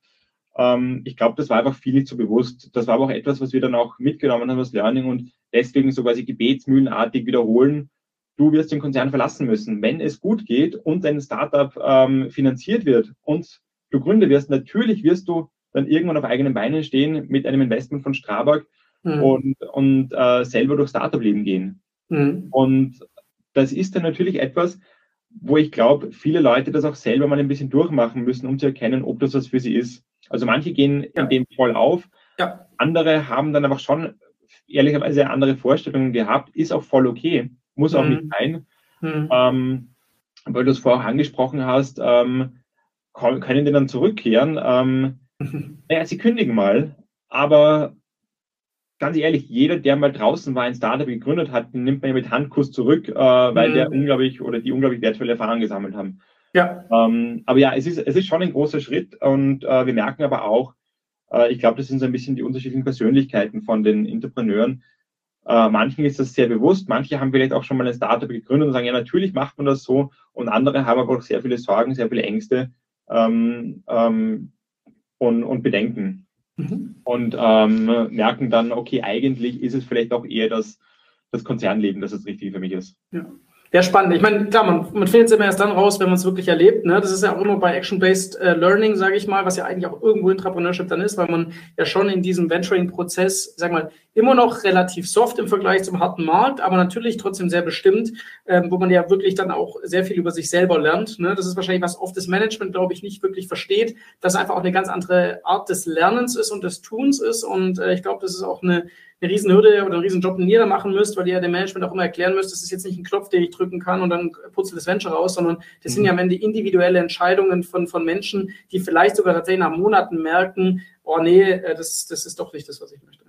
Ähm, ich glaube, das war einfach viel nicht so bewusst. Das war aber auch etwas, was wir dann auch mitgenommen haben als Learning und deswegen so quasi gebetsmühlenartig wiederholen. Du wirst den Konzern verlassen müssen. Wenn es gut geht und dein Startup ähm, finanziert wird und du Gründer wirst, natürlich wirst du dann irgendwann auf eigenen Beinen stehen mit einem Investment von Strabag mhm. und, und äh, selber durch Startup-Leben gehen. Mhm. Und das ist dann natürlich etwas, wo ich glaube, viele Leute das auch selber mal ein bisschen durchmachen müssen, um zu erkennen, ob das was für sie ist. Also manche gehen ja. in dem voll auf, ja. andere haben dann einfach schon ehrlicherweise andere Vorstellungen gehabt, ist auch voll okay, muss auch mhm. nicht sein. Mhm. Ähm, weil du es vorher angesprochen hast, ähm, können die dann zurückkehren? Ähm, naja, sie kündigen mal, aber ganz ehrlich, jeder, der mal draußen war, ein Startup gegründet hat, den nimmt man ja mit Handkuss zurück, äh, weil mhm. der unglaublich oder die unglaublich wertvolle Erfahrung gesammelt haben. Ja. Ähm, aber ja, es ist, es ist schon ein großer Schritt und äh, wir merken aber auch, äh, ich glaube, das sind so ein bisschen die unterschiedlichen Persönlichkeiten von den Entrepreneuren. Äh, manchen ist das sehr bewusst, manche haben vielleicht auch schon mal ein Startup gegründet und sagen, ja, natürlich macht man das so und andere haben aber auch sehr viele Sorgen, sehr viele Ängste ähm, ähm, und, und Bedenken. Mhm. Und ähm, merken dann, okay, eigentlich ist es vielleicht auch eher das, das Konzernleben, das das Richtige für mich ist. Ja. Ja, spannend. Ich meine, klar, man, man findet es immer erst dann raus, wenn man es wirklich erlebt. Ne? Das ist ja auch immer bei Action-Based äh, Learning, sage ich mal, was ja eigentlich auch irgendwo Entrepreneurship dann ist, weil man ja schon in diesem Venturing-Prozess, sag mal, immer noch relativ soft im Vergleich zum harten Markt, aber natürlich trotzdem sehr bestimmt, ähm, wo man ja wirklich dann auch sehr viel über sich selber lernt. Ne? Das ist wahrscheinlich, was oft das Management, glaube ich, nicht wirklich versteht, dass einfach auch eine ganz andere Art des Lernens ist und des Tuns ist. Und äh, ich glaube, das ist auch eine eine Riesenhürde oder einen Riesenjob, den ihr da machen müsst, weil ihr ja dem Management auch immer erklären müsst, das ist jetzt nicht ein Knopf, den ich drücken kann und dann putzelt das Venture raus, sondern das mhm. sind ja am Ende individuelle Entscheidungen von, von Menschen, die vielleicht sogar tatsächlich nach Monaten merken, oh nee, äh, das, das ist doch nicht das, was ich möchte.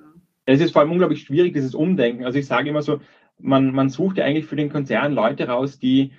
Es ist vor allem unglaublich schwierig, dieses Umdenken. Also ich sage immer so, man, man sucht ja eigentlich für den Konzern Leute raus, die,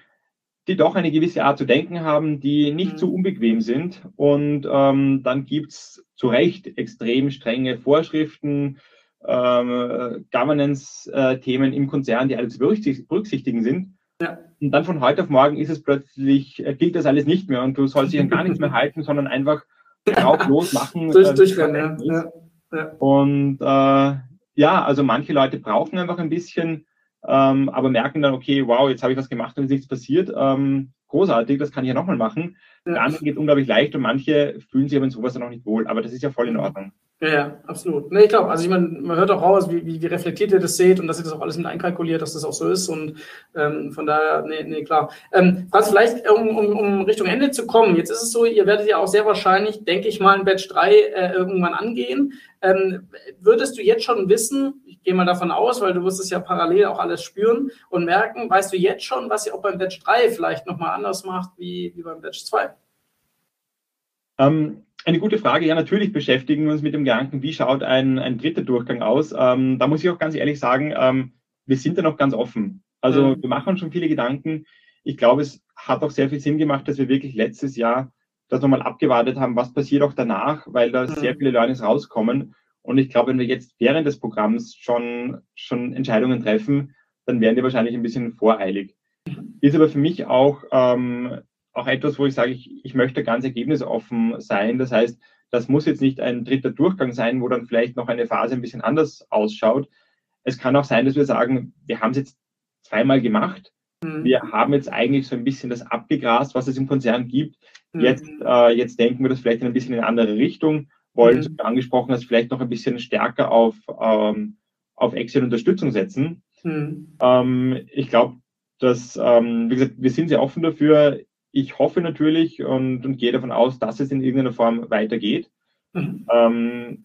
die doch eine gewisse Art zu denken haben, die nicht mhm. zu unbequem sind. Und ähm, dann gibt es zu Recht extrem strenge Vorschriften, ähm, Governance-Themen im Konzern, die alle zu berücksichtigen sind. Ja. Und dann von heute auf morgen ist es plötzlich, äh, gilt das alles nicht mehr und du sollst dich an gar nichts mehr halten, sondern einfach drauf losmachen. Durch, äh, durchrennen, ja. ja. Und äh, ja, also manche Leute brauchen einfach ein bisschen ähm, aber merken dann, okay, wow, jetzt habe ich was gemacht und ist nichts passiert. Ähm, großartig, das kann ich ja nochmal machen. Ja. Der andere geht unglaublich leicht und manche fühlen sich aber in sowas dann auch nicht wohl. Aber das ist ja voll in Ordnung. Ja, ja, absolut. Nee, ich glaube, also ich meine, man hört auch raus, wie, wie, wie, reflektiert ihr das seht und dass ihr das auch alles mit einkalkuliert, dass das auch so ist. Und ähm, von daher, nee, nee, klar. Ähm, Franz, vielleicht, um, um, um Richtung Ende zu kommen, jetzt ist es so, ihr werdet ja auch sehr wahrscheinlich, denke ich mal, ein Batch 3 äh, irgendwann angehen. Ähm, würdest du jetzt schon wissen, ich gehe mal davon aus, weil du wirst es ja parallel auch alles spüren und merken, weißt du jetzt schon, was ihr auch beim Batch 3 vielleicht nochmal anders macht wie, wie beim Batch 2? Ähm, eine gute Frage. Ja, natürlich beschäftigen wir uns mit dem Gedanken, wie schaut ein, ein dritter Durchgang aus. Ähm, da muss ich auch ganz ehrlich sagen, ähm, wir sind da noch ganz offen. Also mhm. wir machen uns schon viele Gedanken. Ich glaube, es hat auch sehr viel Sinn gemacht, dass wir wirklich letztes Jahr das nochmal abgewartet haben, was passiert auch danach, weil da mhm. sehr viele Learnings rauskommen. Und ich glaube, wenn wir jetzt während des Programms schon, schon Entscheidungen treffen, dann wären die wahrscheinlich ein bisschen voreilig. Ist aber für mich auch ähm, auch etwas, wo ich sage, ich, ich möchte ganz ergebnisoffen sein. Das heißt, das muss jetzt nicht ein dritter Durchgang sein, wo dann vielleicht noch eine Phase ein bisschen anders ausschaut. Es kann auch sein, dass wir sagen, wir haben es jetzt zweimal gemacht. Mhm. Wir haben jetzt eigentlich so ein bisschen das abgegrast, was es im Konzern gibt. Mhm. Jetzt, äh, jetzt denken wir das vielleicht ein bisschen in eine andere Richtung, wollen, mhm. so angesprochen hast, vielleicht noch ein bisschen stärker auf, ähm, auf externe Unterstützung setzen. Mhm. Ähm, ich glaube, dass, ähm, wie gesagt, wir sind sehr offen dafür ich hoffe natürlich und, und, gehe davon aus, dass es in irgendeiner Form weitergeht. Mhm. Ähm,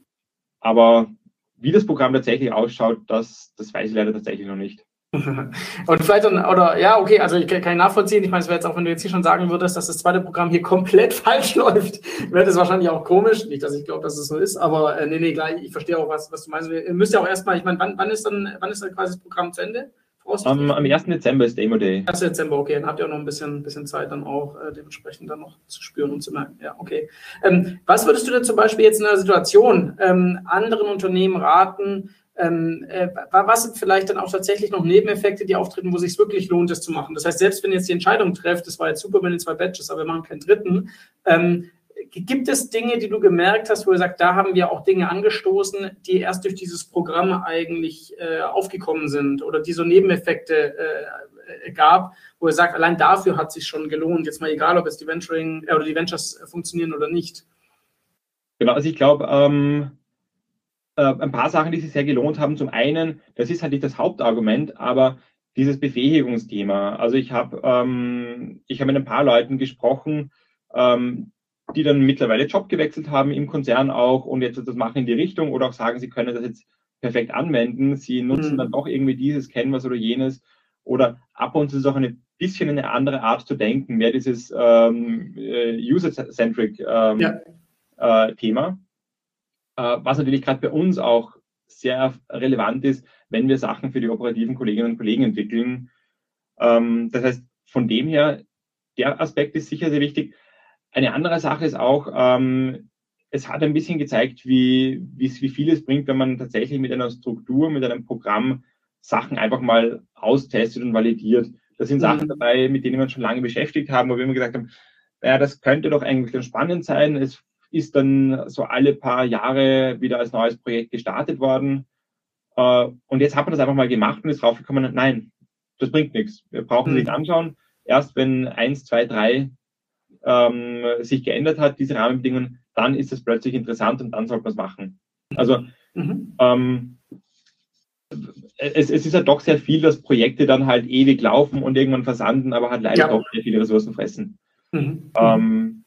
aber wie das Programm tatsächlich ausschaut, das, das weiß ich leider tatsächlich noch nicht. Und vielleicht dann, oder ja, okay, also ich kann, nachvollziehen. Ich meine, es wäre jetzt auch, wenn du jetzt hier schon sagen würdest, dass das zweite Programm hier komplett falsch läuft, wäre das wahrscheinlich auch komisch. Nicht, dass ich glaube, dass es so ist, aber äh, nee, nee, gleich, ich verstehe auch, was, was du meinst. Ihr müsst ja auch erstmal, ich meine, wann, wann ist dann, wann ist dann quasi das Programm zu Ende? Um, am 1. Dezember ist Demo Day. 1. Dezember, okay, dann habt ihr auch noch ein bisschen, bisschen Zeit, dann auch äh, dementsprechend dann noch zu spüren und zu merken. Ja, okay. Ähm, was würdest du denn zum Beispiel jetzt in einer Situation ähm, anderen Unternehmen raten? Ähm, äh, was sind vielleicht dann auch tatsächlich noch Nebeneffekte, die auftreten, wo es sich wirklich lohnt, das zu machen? Das heißt, selbst wenn ihr jetzt die Entscheidung trefft, das war jetzt super mit den zwei Batches, aber wir machen keinen dritten, ähm, gibt es Dinge, die du gemerkt hast, wo du sagst, da haben wir auch Dinge angestoßen, die erst durch dieses Programm eigentlich äh, aufgekommen sind oder die so Nebeneffekte äh, gab, wo er sagt, allein dafür hat es sich schon gelohnt. Jetzt mal egal, ob jetzt die Venturing äh, oder die Ventures funktionieren oder nicht. Genau, also ich glaube, ähm, äh, ein paar Sachen, die sich sehr gelohnt haben. Zum einen, das ist halt nicht das Hauptargument, aber dieses Befähigungsthema. Also ich habe ähm, ich mit ein paar Leuten gesprochen, ähm, die dann mittlerweile Job gewechselt haben im Konzern auch und jetzt das machen in die Richtung oder auch sagen, sie können das jetzt perfekt anwenden. Sie nutzen mhm. dann doch irgendwie dieses, kennen was oder jenes. Oder ab und zu ist es auch ein bisschen eine andere Art zu denken, mehr dieses ähm, äh, User-Centric ähm, ja. äh, Thema. Äh, was natürlich gerade bei uns auch sehr relevant ist, wenn wir Sachen für die operativen Kolleginnen und Kollegen entwickeln. Ähm, das heißt, von dem her, der Aspekt ist sicher sehr wichtig. Eine andere Sache ist auch, ähm, es hat ein bisschen gezeigt, wie, wie, wie viel es bringt, wenn man tatsächlich mit einer Struktur, mit einem Programm Sachen einfach mal austestet und validiert. Da sind mhm. Sachen dabei, mit denen wir uns schon lange beschäftigt haben, wo wir immer gesagt haben, naja, das könnte doch eigentlich dann spannend sein. Es ist dann so alle paar Jahre wieder als neues Projekt gestartet worden. Äh, und jetzt hat man das einfach mal gemacht und ist draufgekommen, nein, das bringt nichts. Wir brauchen mhm. nicht anschauen. Erst wenn eins, zwei, drei ähm, sich geändert hat, diese Rahmenbedingungen, dann ist es plötzlich interessant und dann sollte man es machen. Also mhm. ähm, es, es, ist ja doch sehr viel, dass Projekte dann halt ewig laufen und irgendwann versanden, aber halt leider ja. doch sehr viele Ressourcen fressen. Mhm. Ähm,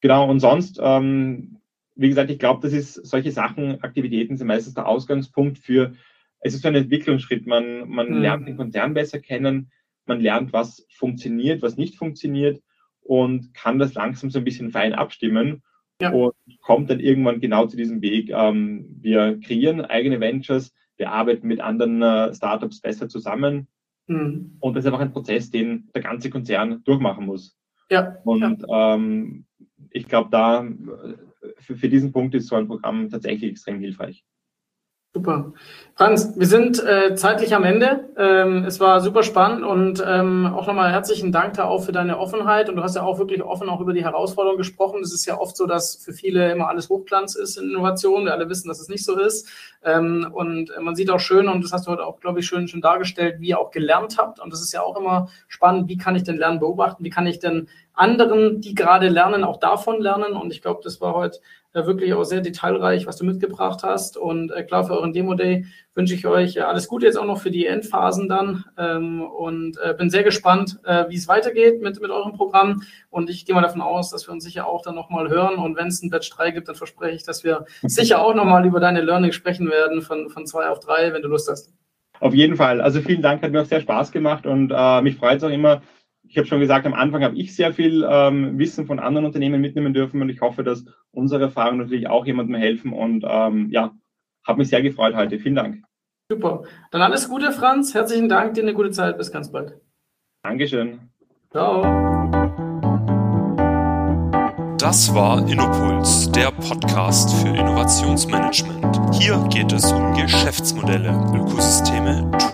genau, und sonst, ähm, wie gesagt, ich glaube, das ist solche Sachen, Aktivitäten sind meistens der Ausgangspunkt für, es ist so ein Entwicklungsschritt. Man, man mhm. lernt den Konzern besser kennen, man lernt, was funktioniert, was nicht funktioniert und kann das langsam so ein bisschen fein abstimmen ja. und kommt dann irgendwann genau zu diesem Weg. Ähm, wir kreieren eigene Ventures, wir arbeiten mit anderen äh, Startups besser zusammen. Mhm. Und das ist einfach ein Prozess, den der ganze Konzern durchmachen muss. Ja. Und ja. Ähm, ich glaube, da für, für diesen Punkt ist so ein Programm tatsächlich extrem hilfreich. Super. Franz, wir sind äh, zeitlich am Ende. Ähm, es war super spannend und ähm, auch nochmal herzlichen Dank da auch für deine Offenheit. Und du hast ja auch wirklich offen auch über die Herausforderungen gesprochen. Es ist ja oft so, dass für viele immer alles Hochglanz ist in Innovation. Wir alle wissen, dass es nicht so ist. Ähm, und man sieht auch schön, und das hast du heute auch, glaube ich, schön, schön dargestellt, wie ihr auch gelernt habt. Und das ist ja auch immer spannend. Wie kann ich denn Lernen beobachten? Wie kann ich denn anderen, die gerade lernen, auch davon lernen? Und ich glaube, das war heute äh, wirklich auch sehr detailreich, was du mitgebracht hast. Und äh, klar, für euren Demo-Day wünsche ich euch äh, alles Gute jetzt auch noch für die Endphasen dann. Ähm, und äh, bin sehr gespannt, äh, wie es weitergeht mit, mit eurem Programm. Und ich gehe mal davon aus, dass wir uns sicher auch dann nochmal hören. Und wenn es ein Batch 3 gibt, dann verspreche ich, dass wir sicher auch nochmal über deine Learning sprechen werden von, von zwei auf drei, wenn du Lust hast. Auf jeden Fall. Also vielen Dank, hat mir auch sehr Spaß gemacht und äh, mich freut es auch immer, ich habe schon gesagt, am Anfang habe ich sehr viel ähm, Wissen von anderen Unternehmen mitnehmen dürfen und ich hoffe, dass unsere Erfahrungen natürlich auch jemandem helfen und ähm, ja, habe mich sehr gefreut heute. Vielen Dank. Super. Dann alles Gute, Franz. Herzlichen Dank, dir eine gute Zeit. Bis ganz bald. Dankeschön. Ciao. Das war Innopuls, der Podcast für Innovationsmanagement. Hier geht es um Geschäftsmodelle, Ökosysteme, Tools